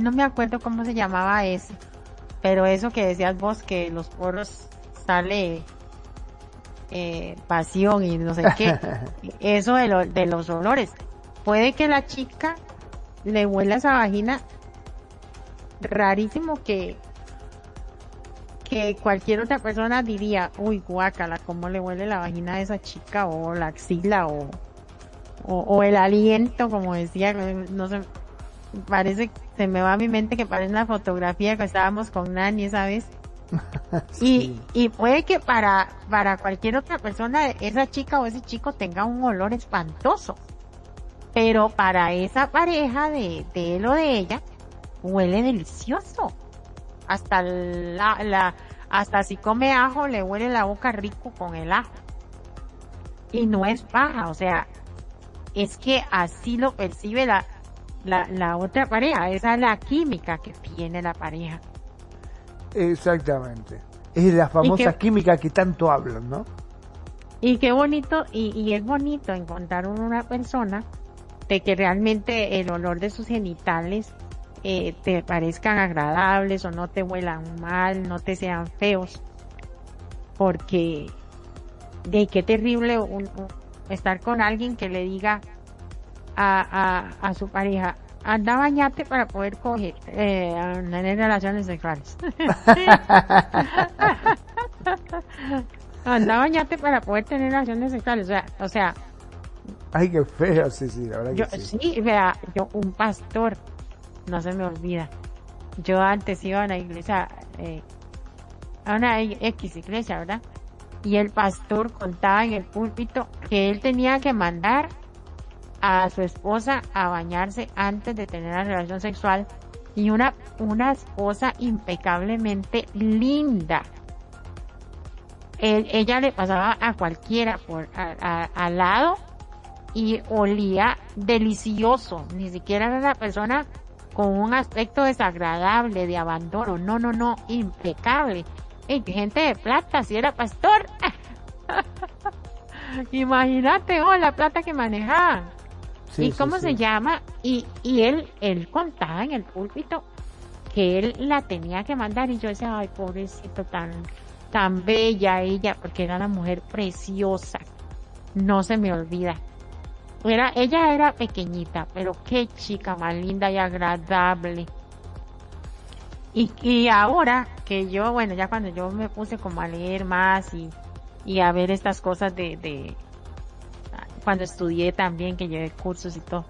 no me acuerdo cómo se llamaba ese, pero eso que decías vos, que los porros sale eh, pasión y no sé qué, (laughs) eso de, de los olores. Puede que la chica le huela esa vagina rarísimo que que cualquier otra persona diría, uy, guácala, cómo le huele la vagina a esa chica o la axila o, o, el aliento, como decía, no sé, parece, se me va a mi mente que parece una fotografía que estábamos con Nani esa (laughs) vez. y, y puede que para, para cualquier otra persona, esa chica o ese chico tenga un olor espantoso. Pero para esa pareja de, de él o de ella, huele delicioso. Hasta la, la, hasta si come ajo, le huele la boca rico con el ajo. Y no es paja, o sea, es que así lo percibe la, la, otra pareja, esa es la química que tiene la pareja. Exactamente. Es la famosa química que tanto hablan, ¿no? Y qué bonito, y, y es bonito encontrar una persona de que realmente el olor de sus genitales eh, te parezcan agradables o no te huelan mal, no te sean feos. Porque de qué terrible un, estar con alguien que le diga a, a, su pareja, anda bañate para poder coger, eh, tener relaciones sexuales. anda bañate para poder tener relaciones sexuales. O sea, o sea. Ay, qué feo, sí, sí, la verdad que sí. Sí, vea, yo, un pastor, no se me olvida. Yo antes iba a una iglesia, eh, a una X iglesia, ¿verdad? y el pastor contaba en el púlpito que él tenía que mandar a su esposa a bañarse antes de tener la relación sexual y una, una esposa impecablemente linda. ella le pasaba a cualquiera por al lado y olía delicioso. Ni siquiera era una persona con un aspecto desagradable de abandono. No, no, no, impecable gente de plata, si era pastor. (laughs) Imagínate, oh, la plata que manejaba. ¿Y cómo se llama? Y, y él, él contaba en el púlpito que él la tenía que mandar y yo decía, ay, pobrecito, tan, tan bella ella, porque era una mujer preciosa. No se me olvida. era, ella era pequeñita, pero qué chica más linda y agradable. Y, y ahora que yo, bueno, ya cuando yo me puse como a leer más y, y a ver estas cosas de, de, cuando estudié también, que llevé cursos y todo,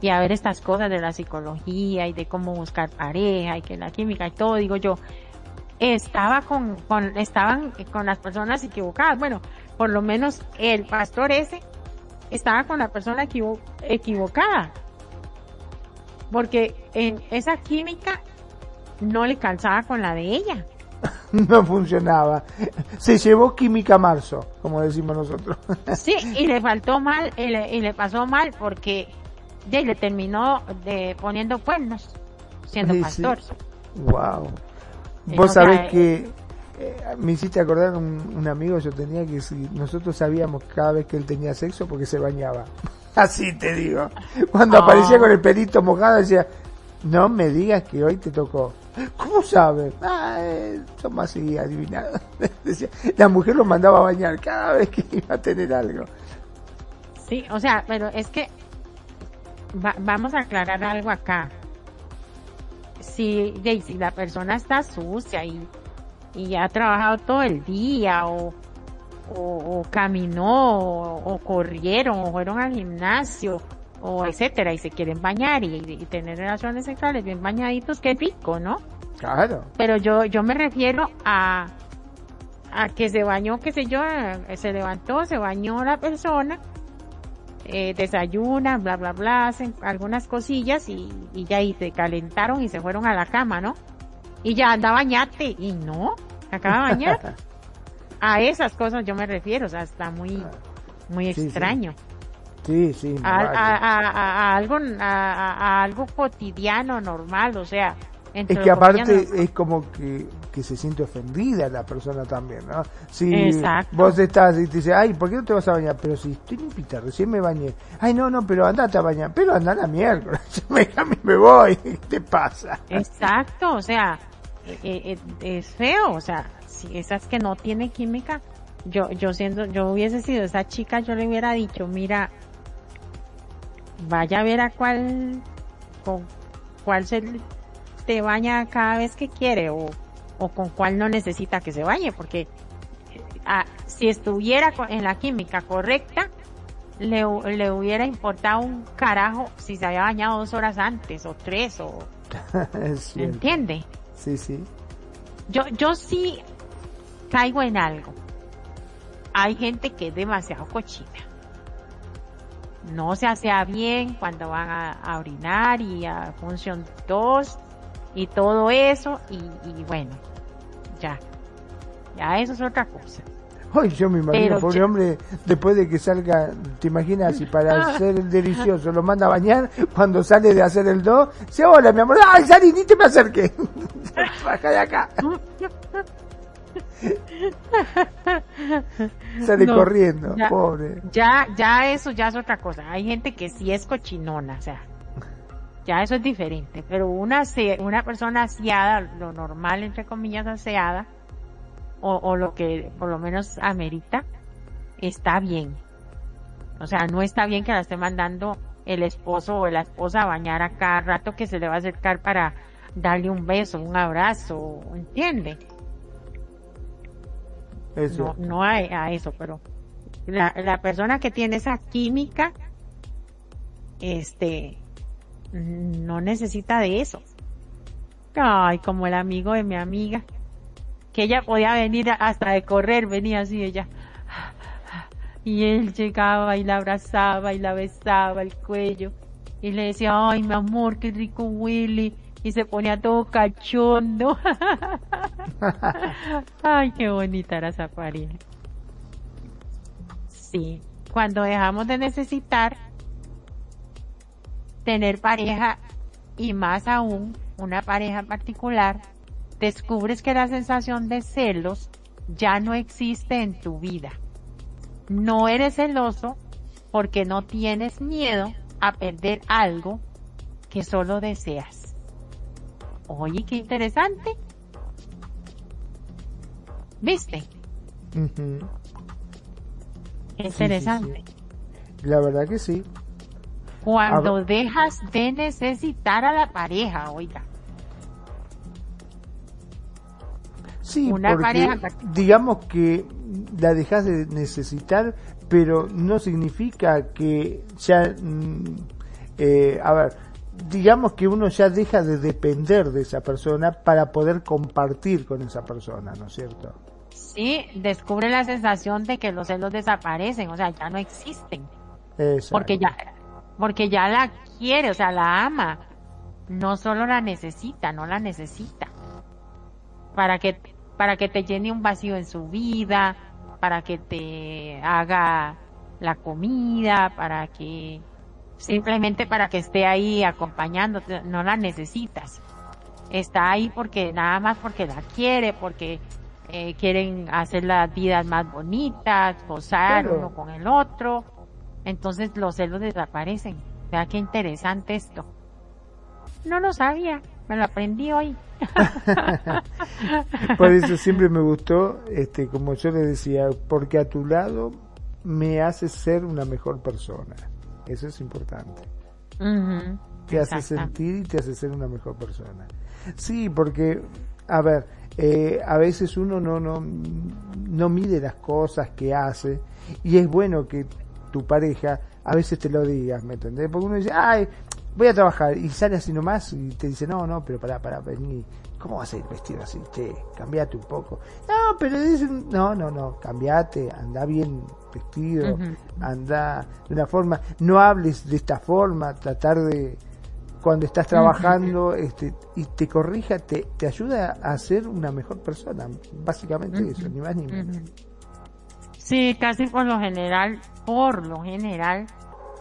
y a ver estas cosas de la psicología y de cómo buscar pareja y que la química y todo, digo yo, estaba con, con, estaban con las personas equivocadas. Bueno, por lo menos el pastor ese estaba con la persona equivocada. Porque en esa química no le calzaba con la de ella. (laughs) no funcionaba. Se llevó química marzo, como decimos nosotros. (laughs) sí, y le faltó mal, y le, pasó mal porque ya le terminó de poniendo cuernos siendo pastor. Wow. Vos sabés que eh, me hiciste acordar un, un amigo yo tenía que si nosotros sabíamos cada vez que él tenía sexo porque se bañaba. (laughs) Así te digo. Cuando aparecía con el pelito mojado decía, no me digas que hoy te tocó. ¿Cómo sabes? Ah, eh, somos así adivinados. (laughs) la mujer lo mandaba a bañar cada vez que iba a tener algo. Sí, o sea, pero es que vamos a aclarar algo acá. Si, si la persona está sucia y, y ha trabajado todo el día o, o, caminó o, corrieron o fueron al gimnasio o etcétera y se quieren bañar y, tener relaciones sexuales bien bañaditos, qué rico, ¿no? Claro. Pero yo, yo me refiero a, a que se bañó, qué sé yo, se levantó, se bañó la persona, eh, desayunan, bla, bla, bla, hacen algunas cosillas y, y ya ahí se calentaron y se fueron a la cama, ¿no? Y ya anda bañate y no, acaba de bañar. (laughs) a esas cosas yo me refiero, o sea, está muy, muy extraño. Sí, sí. a, a, algo, a, algo cotidiano, normal, o sea. Es que aparte es como que, que se siente ofendida la persona también, ¿no? Si vos estás y te dices, ay, ¿por qué no te vas a bañar? Pero si estoy limpita, recién me bañé. Ay, no, no, pero andate a bañar. Pero anda la miércoles, (laughs) me, a mí me voy, (laughs) ¿qué te pasa? Exacto, o sea, eh, eh, es feo, o sea, si esas que no tiene química, yo, yo siendo, yo hubiese sido esa chica, yo le hubiera dicho, mira, vaya a ver a cuál, con cuál se te baña cada vez que quiere o, o con cuál no necesita que se bañe, porque ah, si estuviera en la química correcta, le, le hubiera importado un carajo si se había bañado dos horas antes o tres o... (laughs) ¿Entiende? Sí, sí. Yo, yo sí caigo en algo. Hay gente que es demasiado cochina no se hacía bien cuando van a, orinar y a función 2 y todo eso y, bueno, ya, ya eso es otra cosa. Ay, yo me imagino, pobre hombre, después de que salga, te imaginas, si para (laughs) hacer el delicioso lo manda a bañar, cuando sale de hacer el 2, se hola mi amor, ay, salí, ni te me acerques, (laughs) baja de acá. (laughs) (laughs) Sale corriendo, pobre. Ya, ya eso ya es otra cosa. Hay gente que sí es cochinona, o sea, ya eso es diferente. Pero una, una persona aseada, lo normal entre comillas aseada, o, o lo que por lo menos amerita, está bien. O sea, no está bien que la esté mandando el esposo o la esposa a bañar a cada rato que se le va a acercar para darle un beso, un abrazo, ¿entiende? No, no hay a eso, pero la, la persona que tiene esa química, este, no necesita de eso. Ay, como el amigo de mi amiga, que ella podía venir hasta de correr, venía así ella. Y él llegaba y la abrazaba y la besaba el cuello. Y le decía, ay, mi amor, qué rico Willy y se ponía todo cachondo. (laughs) Ay, qué bonita era esa pareja. Sí, cuando dejamos de necesitar tener pareja y más aún una pareja particular, descubres que la sensación de celos ya no existe en tu vida. No eres celoso porque no tienes miedo a perder algo que solo deseas. Oye, qué interesante. ¿Viste? Interesante. La verdad que sí. Cuando dejas de necesitar a la pareja, oiga. Sí, porque digamos que la dejas de necesitar, pero no significa que ya, mm, eh, a ver, digamos que uno ya deja de depender de esa persona para poder compartir con esa persona, ¿no es cierto? Sí, descubre la sensación de que los celos desaparecen, o sea, ya no existen. Porque ya, porque ya la quiere, o sea, la ama. No solo la necesita, no la necesita. Para que, para que te llene un vacío en su vida, para que te haga la comida, para que, simplemente para que esté ahí acompañándote, no la necesitas. Está ahí porque, nada más porque la quiere, porque eh, quieren hacer las vidas más bonitas, gozar uno con el otro. Entonces los celos desaparecen. Vea qué interesante esto. No lo sabía, me lo aprendí hoy. (laughs) Por eso siempre me gustó, este, como yo le decía, porque a tu lado me hace ser una mejor persona. Eso es importante. Te hace sentir y te hace ser una mejor persona. Sí, porque, a ver, eh, a veces uno no, no, no mide las cosas que hace y es bueno que tu pareja a veces te lo digas, ¿me entendés? Porque uno dice, ay, voy a trabajar y sale así nomás y te dice, no, no, pero para para vení, ¿cómo vas a ir vestido así? Che, cambiate un poco. No, pero dicen, no, no, no, cambiate, anda bien vestido, anda de una forma, no hables de esta forma, tratar de, cuando estás trabajando este, y te corrija, te, te ayuda a ser una mejor persona. Básicamente eso, ni más ni menos. Sí, casi por lo general, por lo general,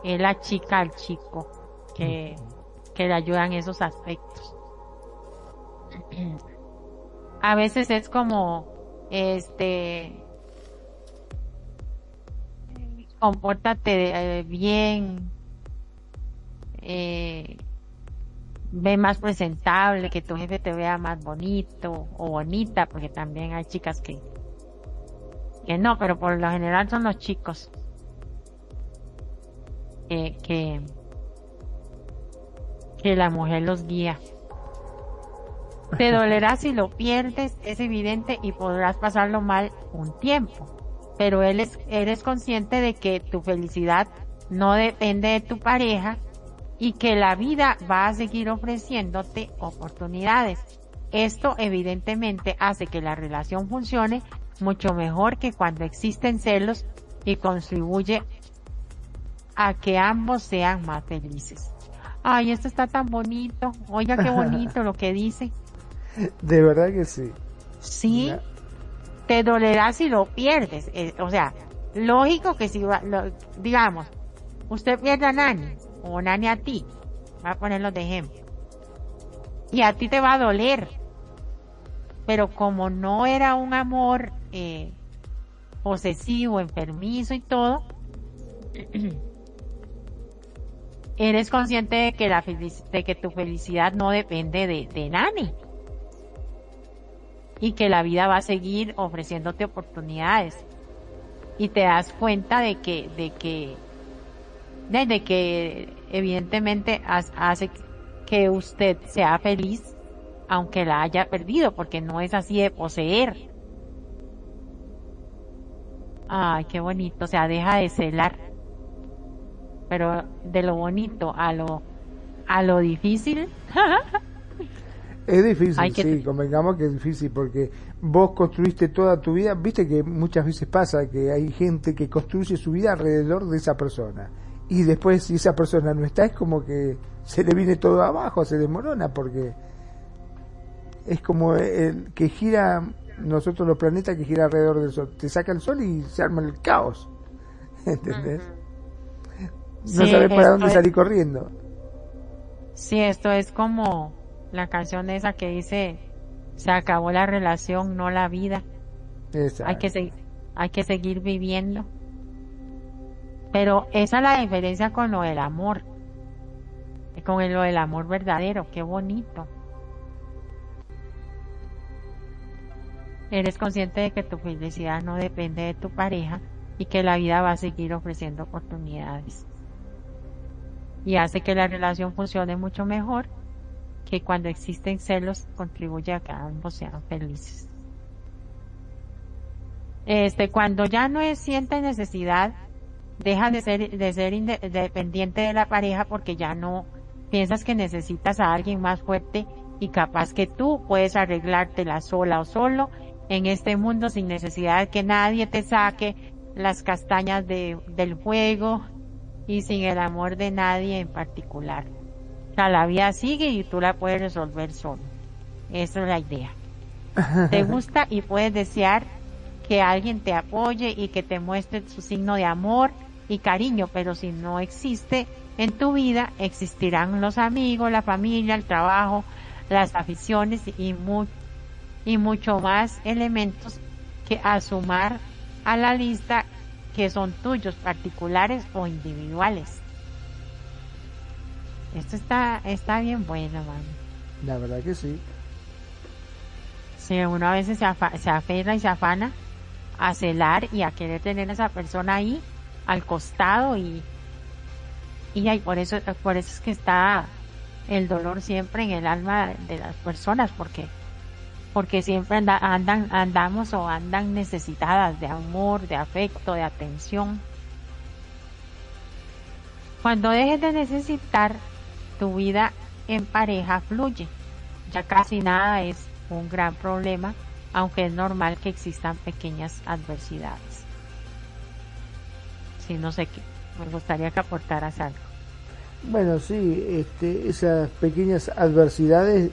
es la chica al chico que, que le ayudan esos aspectos. (clears throat) A veces es como, este, compórtate eh, bien, eh, ve más presentable, que tu jefe te vea más bonito o bonita, porque también hay chicas que, que no, pero por lo general son los chicos que, que, que la mujer los guía. Te (laughs) dolerá si lo pierdes, es evidente, y podrás pasarlo mal un tiempo. Pero él es, eres consciente de que tu felicidad no depende de tu pareja, y que la vida va a seguir ofreciéndote oportunidades. Esto evidentemente hace que la relación funcione mucho mejor que cuando existen celos y contribuye a que ambos sean más felices. Ay, esto está tan bonito. Oiga, qué bonito (laughs) lo que dice. De verdad que sí. Sí. Te dolerá si lo pierdes. Eh, o sea, lógico que si, lo, digamos, usted pierde a Nani o Nani a ti, voy a ponerlo de ejemplo, y a ti te va a doler, pero como no era un amor eh, posesivo, enfermizo y todo, (clears throat) eres consciente de que, la de que tu felicidad no depende de, de Nani y que la vida va a seguir ofreciéndote oportunidades y te das cuenta de que de que de que evidentemente hace que usted sea feliz aunque la haya perdido, porque no es así de poseer. Ay, qué bonito, o sea, deja de celar. Pero de lo bonito a lo a lo difícil. (laughs) es difícil, sí, convengamos que es difícil porque vos construiste toda tu vida, viste que muchas veces pasa que hay gente que construye su vida alrededor de esa persona y después si esa persona no está es como que se le viene todo abajo, se desmorona porque es como el que gira nosotros los planetas que gira alrededor del sol, te saca el sol y se arma el caos, (laughs) ¿entendés? No sabes para dónde salir corriendo. Sí, esto es como la canción esa que dice se acabó la relación, no la vida. Hay que, hay que seguir viviendo. Pero esa es la diferencia con lo del amor. Con lo del amor verdadero. Qué bonito. Eres consciente de que tu felicidad no depende de tu pareja y que la vida va a seguir ofreciendo oportunidades. y hace que la relación funcione mucho mejor que cuando existen celos contribuye a que ambos sean felices. Este, cuando ya no siente necesidad, deja de ser, de ser independiente de la pareja porque ya no piensas que necesitas a alguien más fuerte y capaz que tú puedes arreglártela sola o solo en este mundo sin necesidad de que nadie te saque las castañas de, del fuego y sin el amor de nadie en particular. Sea, la vida sigue y tú la puedes resolver solo. Esa es la idea. Te (laughs) gusta y puedes desear que alguien te apoye y que te muestre su signo de amor y cariño, pero si no existe en tu vida, existirán los amigos, la familia, el trabajo, las aficiones y, y mucho más elementos que a sumar a la lista que son tuyos, particulares o individuales. Esto está, está bien bueno, man. La verdad que sí. Sí, uno a veces se, se aferra y se afana a celar y a querer tener a esa persona ahí al costado y y ahí por eso por eso es que está el dolor siempre en el alma de las personas porque porque siempre andan andamos o andan necesitadas de amor, de afecto, de atención. Cuando dejes de necesitar, tu vida en pareja fluye. Ya casi nada es un gran problema, aunque es normal que existan pequeñas adversidades. Si no sé qué, me gustaría que aportaras algo. Bueno, sí, este, esas pequeñas adversidades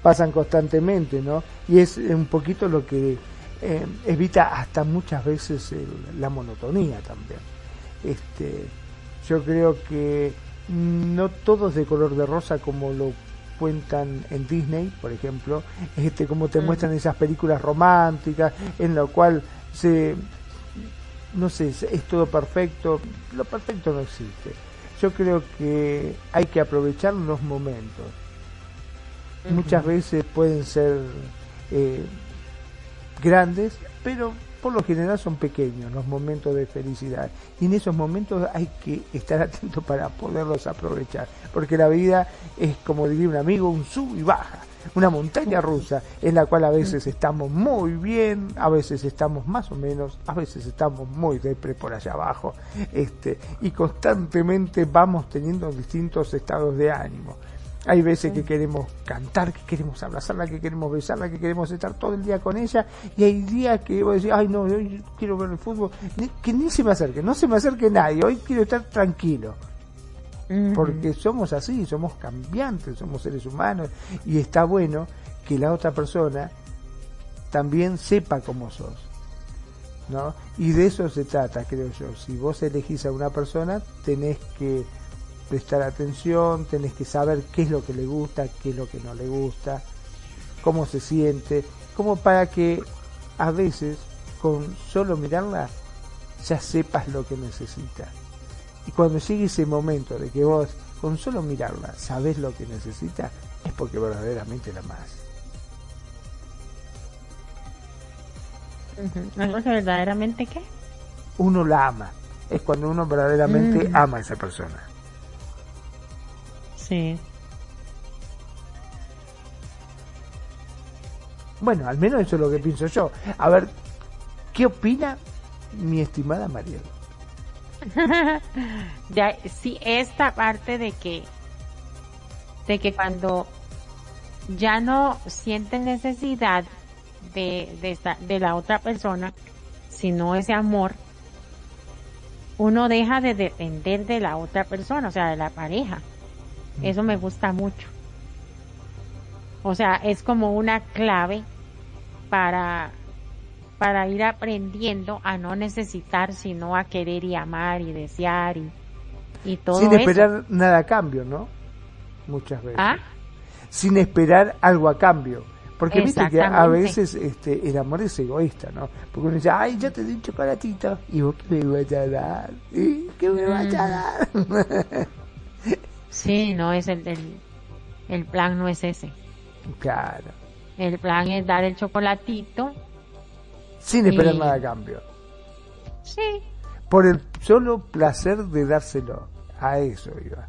pasan constantemente, ¿no? Y es un poquito lo que eh, evita hasta muchas veces la monotonía también. Este, yo creo que no todo es de color de rosa como lo cuentan en Disney, por ejemplo, este, como te muestran esas películas románticas en lo cual se, no sé, es todo perfecto, lo perfecto no existe. Yo creo que hay que aprovechar los momentos. Muchas veces pueden ser eh, grandes, pero por lo general son pequeños los momentos de felicidad. Y en esos momentos hay que estar atento para poderlos aprovechar, porque la vida es, como diría un amigo, un sub y baja, una montaña rusa en la cual a veces estamos muy bien, a veces estamos más o menos, a veces estamos muy depre por allá abajo, este, y constantemente vamos teniendo distintos estados de ánimo. Hay veces que queremos cantar, que queremos abrazarla, que queremos besarla, que queremos estar todo el día con ella. Y hay días que voy a decir, ay no, hoy quiero ver el fútbol. que ni se me acerque, no se me acerque nadie. Hoy quiero estar tranquilo. Porque somos así, somos cambiantes, somos seres humanos. Y está bueno que la otra persona también sepa cómo sos. ¿no? Y de eso se trata, creo yo. Si vos elegís a una persona, tenés que prestar atención, tenés que saber qué es lo que le gusta, qué es lo que no le gusta, cómo se siente, como para que a veces con solo mirarla ya sepas lo que necesita. Y cuando llegue ese momento de que vos con solo mirarla sabes lo que necesita, es porque verdaderamente la amas. ¿Algo que verdaderamente qué? Uno la ama. Es cuando uno verdaderamente mm. ama a esa persona. Bueno, al menos eso es lo que pienso yo. A ver, ¿qué opina mi estimada Mariela? (laughs) ya, sí, esta parte de que, de que cuando ya no siente necesidad de, de, de la otra persona, sino ese amor, uno deja de depender de la otra persona, o sea, de la pareja. Eso me gusta mucho. O sea, es como una clave para, para ir aprendiendo a no necesitar, sino a querer y amar y desear y, y todo Sin esperar nada a cambio, ¿no? Muchas veces. ¿Ah? Sin esperar algo a cambio. Porque viste que a veces este, el amor es egoísta, ¿no? Porque uno dice, ay, ya te di un chocolatito. ¿Y vos qué me vas a dar? ¿Y qué me vas a dar? (laughs) Sí, no es el, el, plan no es ese. Claro. El plan es dar el chocolatito. Sin esperar nada a cambio. Sí. Por el solo placer de dárselo. A eso iba.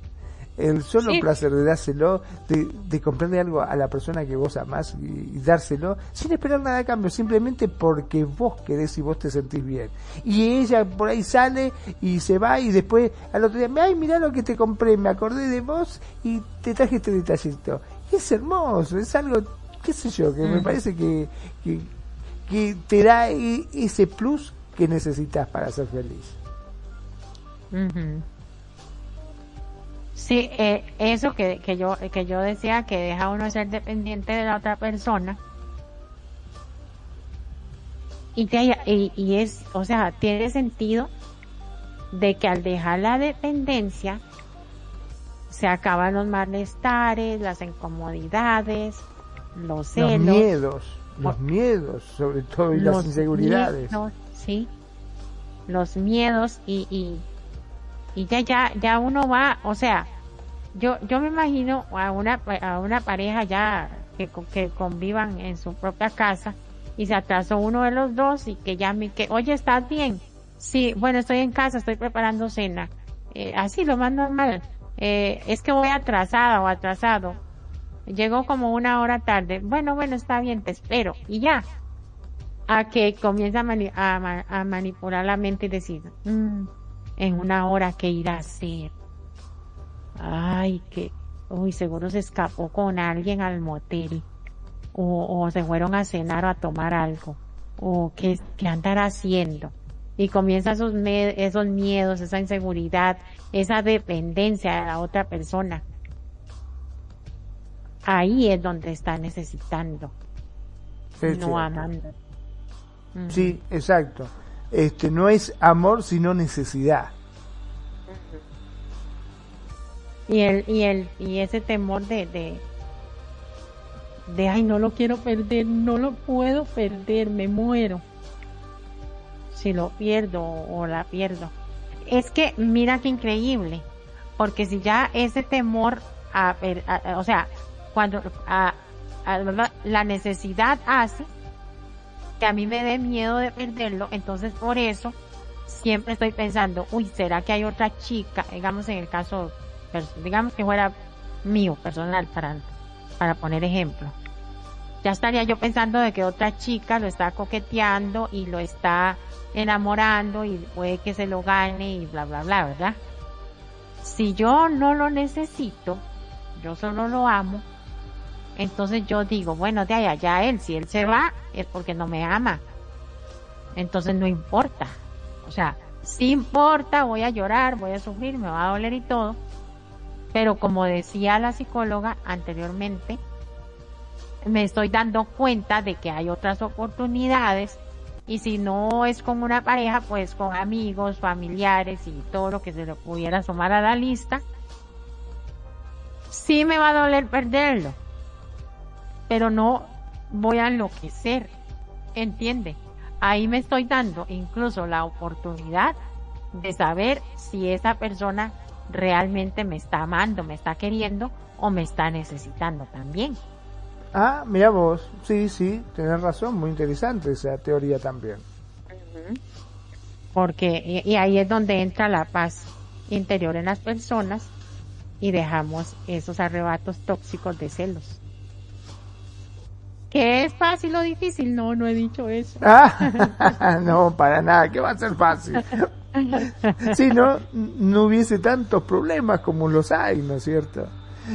El solo placer de dárselo, de, de, comprarle algo a la persona que vos amás y, dárselo, sin esperar nada a cambio, simplemente porque vos querés y vos te sentís bien. Y ella por ahí sale y se va y después al otro día, ay, mira lo que te compré, me acordé de vos y te traje este detallito. Y es hermoso, es algo, qué sé yo, que me mm. parece que, que, que te da e, ese plus que necesitas para ser feliz. Sí, eh, eso que, que, yo, que yo decía que deja uno ser dependiente de la otra persona. Y, y, y es, o sea, tiene sentido de que al dejar la dependencia se acaban los malestares, las incomodidades, los celos. Los miedos, los miedos, sobre todo, y las inseguridades. sí, los miedos y, y y ya ya ya uno va, o sea, yo yo me imagino a una a una pareja ya que, que convivan en su propia casa y se atrasó uno de los dos y que llame que, oye, ¿estás bien? Sí, bueno, estoy en casa, estoy preparando cena. Eh, así, lo más normal. Eh, es que voy atrasada o atrasado. Llegó como una hora tarde. Bueno, bueno, está bien, te espero. Y ya. A que comienza a, manipular la mente y decir, mm, en una hora que irá a hacer. Ay, que, uy, seguro se escapó con alguien al motel. O, o se fueron a cenar o a tomar algo. O qué, qué andará haciendo. Y comienzan esos, esos miedos, esa inseguridad, esa dependencia de la otra persona. Ahí es donde está necesitando. no amando. Sí, exacto este, no es amor sino necesidad. Y el, y el, y ese temor de, de, de, ay, no lo quiero perder, no lo puedo perder, me muero. Si lo pierdo o la pierdo. Es que, mira qué increíble, porque si ya ese temor, a, o sea, cuando a, la necesidad hace que a mí me dé miedo de perderlo, entonces por eso siempre estoy pensando, uy, ¿será que hay otra chica? Digamos en el caso, digamos que fuera mío, personal, para, para poner ejemplo. Ya estaría yo pensando de que otra chica lo está coqueteando y lo está enamorando y puede que se lo gane y bla, bla, bla, ¿verdad? Si yo no lo necesito, yo solo lo amo, entonces yo digo, bueno, de allá ya él, si él se va, es porque no me ama. Entonces no importa. O sea, sí importa, voy a llorar, voy a sufrir, me va a doler y todo. Pero como decía la psicóloga anteriormente, me estoy dando cuenta de que hay otras oportunidades y si no es con una pareja, pues con amigos, familiares y todo lo que se le pudiera sumar a la lista, sí me va a doler perderlo pero no voy a enloquecer, ¿entiende? Ahí me estoy dando incluso la oportunidad de saber si esa persona realmente me está amando, me está queriendo o me está necesitando también. Ah, mira vos, sí, sí, tenés razón, muy interesante esa teoría también. Porque, y ahí es donde entra la paz interior en las personas y dejamos esos arrebatos tóxicos de celos. ¿Qué es fácil o difícil? No, no he dicho eso. Ah, (laughs) no, para nada, ¿qué va a ser fácil? (laughs) Si no, no hubiese tantos problemas como los hay, ¿no es cierto?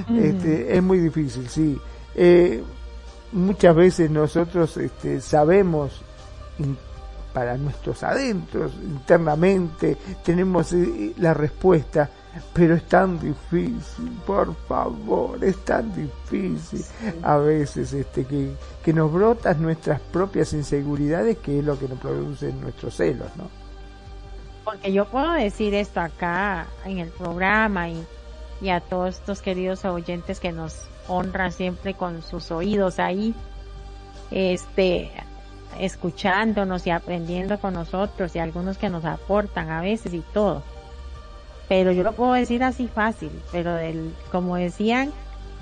Este, es muy difícil, sí. Eh, muchas veces nosotros este, sabemos para nuestros adentros, internamente, tenemos eh, la respuesta, pero es tan difícil, por favor, es tan difícil. A veces este que, que nos brotas nuestras propias inseguridades, que es lo que nos produce nuestros celos, ¿no? Porque yo puedo decir esto acá en el programa y, y a todos estos queridos oyentes que nos honran siempre con sus oídos ahí, este, escuchándonos y aprendiendo con nosotros y algunos que nos aportan a veces y todo pero yo lo puedo decir así fácil, pero del, como decían,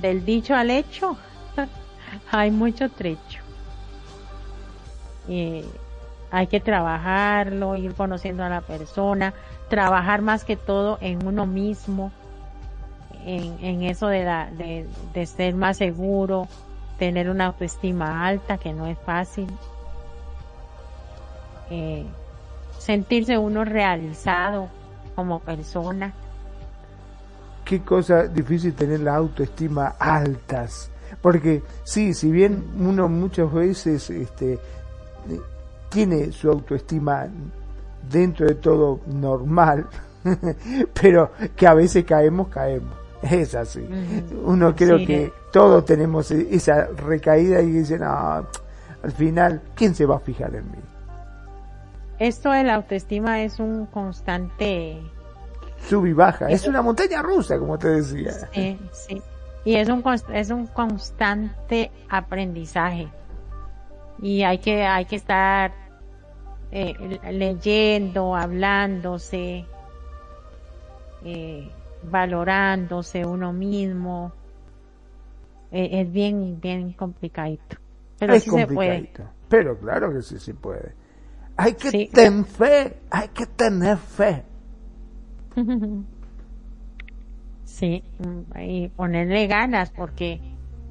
del dicho al hecho, (laughs) hay mucho trecho. hay que trabajarlo, ir conociendo a la persona, trabajar más que todo en uno mismo, en, en eso de, la, de, de ser más seguro, tener una autoestima alta, que no es fácil. Eh, sentirse uno realizado como persona. Qué cosa difícil tener la autoestima altas. Porque sí, si bien uno muchas veces este, tiene su autoestima dentro de todo normal, (laughs) pero que a veces caemos, caemos. Es así. Uno creo que todos tenemos esa recaída y dicen, no, al final, ¿quién se va a fijar en mí? Esto de la autoestima es un constante... Sub y baja. Es, una montaña rusa, como te decía. Sí, sí. Y es un, es un constante aprendizaje. Y hay que, hay que estar eh, leyendo, hablándose, eh, valorándose uno mismo. Eh, es bien, bien complicadito. Pero sí se puede. Pero claro que sí se puede. Hay que tener fe, hay que tener fe. (laughs) sí, y ponerle ganas porque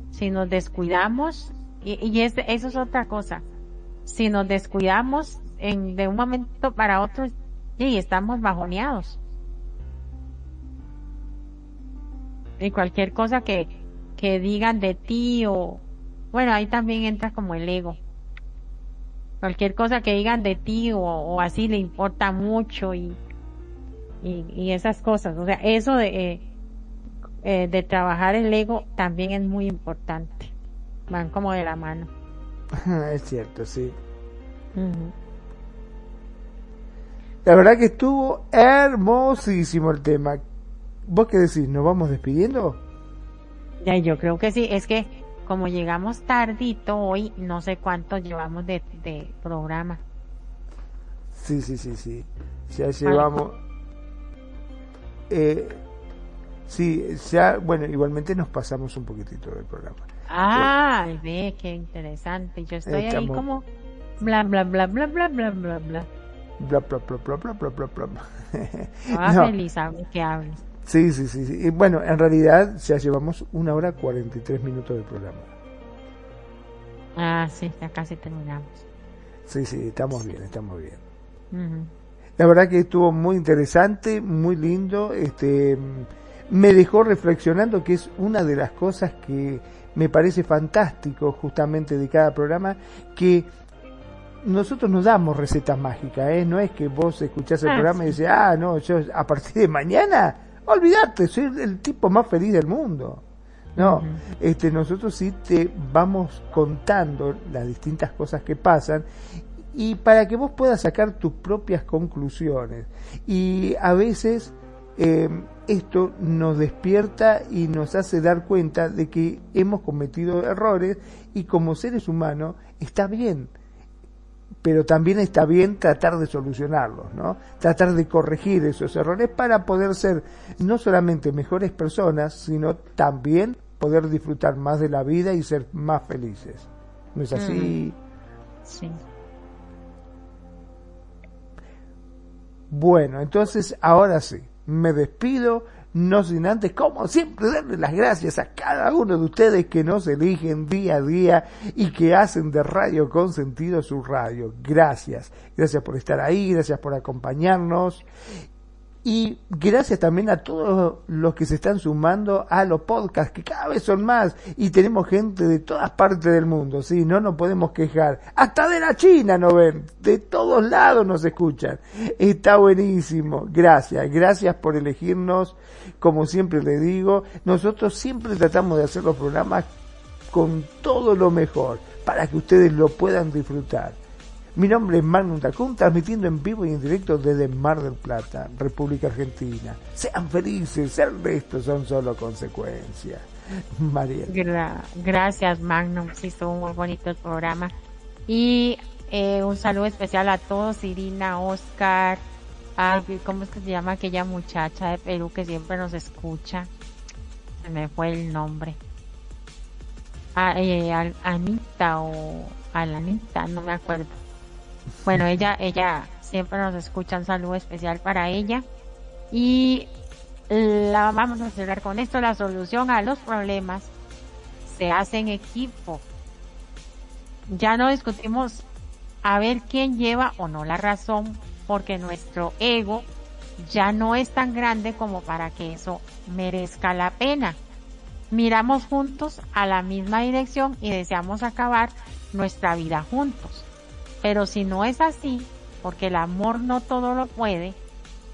si nos descuidamos, y, y eso es otra cosa, si nos descuidamos en, de un momento para otro, y estamos bajoneados. Y cualquier cosa que, que digan de ti o, bueno, ahí también entra como el ego. Cualquier cosa que digan de ti o, o así le importa mucho y, y, y, esas cosas. O sea, eso de, eh, eh, de trabajar el ego también es muy importante. Van como de la mano. (laughs) es cierto, sí. La verdad que estuvo hermosísimo el tema. ¿Vos qué decís? ¿Nos vamos despidiendo? Ya, yo creo que sí. Es que como llegamos tardito hoy, no sé cuánto llevamos de, de programa. Sí, sí, sí, sí. Ya llevamos... Eh, sí, ya, bueno, igualmente nos pasamos un poquitito del programa. Ah, ve, qué interesante. Yo estoy ahí como bla, bla, bla, bla, bla, bla, bla, bla. Bla, bla, bla, bla, bla, bla, bla, bla. Ah, no. feliz, que hables. Sí, sí, sí, sí. Y bueno, en realidad ya llevamos una hora 43 minutos de programa. Ah, sí, ya casi terminamos. Sí, sí, estamos bien, estamos bien. La verdad que estuvo muy interesante, muy lindo. Este, me dejó reflexionando que es una de las cosas que me parece fantástico justamente de cada programa, que nosotros no damos recetas mágicas, ¿eh? No es que vos escuchás el ah, programa y dices, ah, no, yo a partir de mañana, olvídate, soy el tipo más feliz del mundo. No, este, nosotros sí te vamos contando las distintas cosas que pasan y para que vos puedas sacar tus propias conclusiones. Y a veces eh, esto nos despierta y nos hace dar cuenta de que hemos cometido errores y como seres humanos está bien pero también está bien tratar de solucionarlos, ¿no? Tratar de corregir esos errores para poder ser no solamente mejores personas, sino también poder disfrutar más de la vida y ser más felices. ¿No es así? Sí. Bueno, entonces ahora sí, me despido no sin antes, como siempre, darle las gracias a cada uno de ustedes que nos eligen día a día y que hacen de Radio con sentido su radio. Gracias, gracias por estar ahí, gracias por acompañarnos y gracias también a todos los que se están sumando a los podcasts, que cada vez son más, y tenemos gente de todas partes del mundo, sí, no nos podemos quejar. Hasta de la China nos ven, de todos lados nos escuchan. Está buenísimo. Gracias, gracias por elegirnos. Como siempre le digo, nosotros siempre tratamos de hacer los programas con todo lo mejor, para que ustedes lo puedan disfrutar. Mi nombre es Magnum Tacún, transmitiendo en vivo y en directo desde Mar del Plata, República Argentina. Sean felices, el resto son solo consecuencias. (laughs) María. gracias, Magnum. Sí, estuvo muy bonito el programa. Y eh, un saludo especial a todos, Irina, Oscar, ¿cómo es que se llama aquella muchacha de Perú que siempre nos escucha? Se me fue el nombre. Ah, eh, Anita o Alanita, no me acuerdo. Bueno, ella, ella siempre nos escucha un saludo especial para ella. Y la vamos a cerrar con esto, la solución a los problemas se hace en equipo. Ya no discutimos a ver quién lleva o no la razón, porque nuestro ego ya no es tan grande como para que eso merezca la pena. Miramos juntos a la misma dirección y deseamos acabar nuestra vida juntos. Pero si no es así, porque el amor no todo lo puede,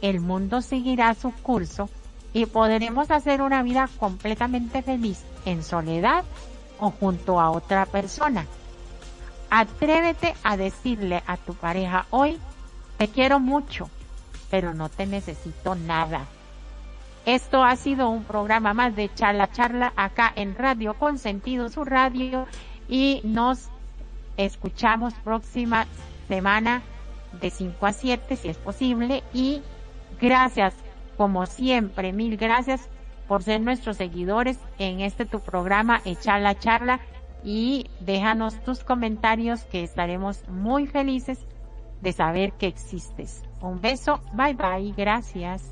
el mundo seguirá su curso y podremos hacer una vida completamente feliz en soledad o junto a otra persona. Atrévete a decirle a tu pareja hoy, te quiero mucho, pero no te necesito nada. Esto ha sido un programa más de charla charla acá en Radio Consentido, su radio, y nos escuchamos próxima semana de 5 a 7 si es posible y gracias como siempre, mil gracias por ser nuestros seguidores en este tu programa Echar la Charla y déjanos tus comentarios que estaremos muy felices de saber que existes. Un beso, bye bye, gracias.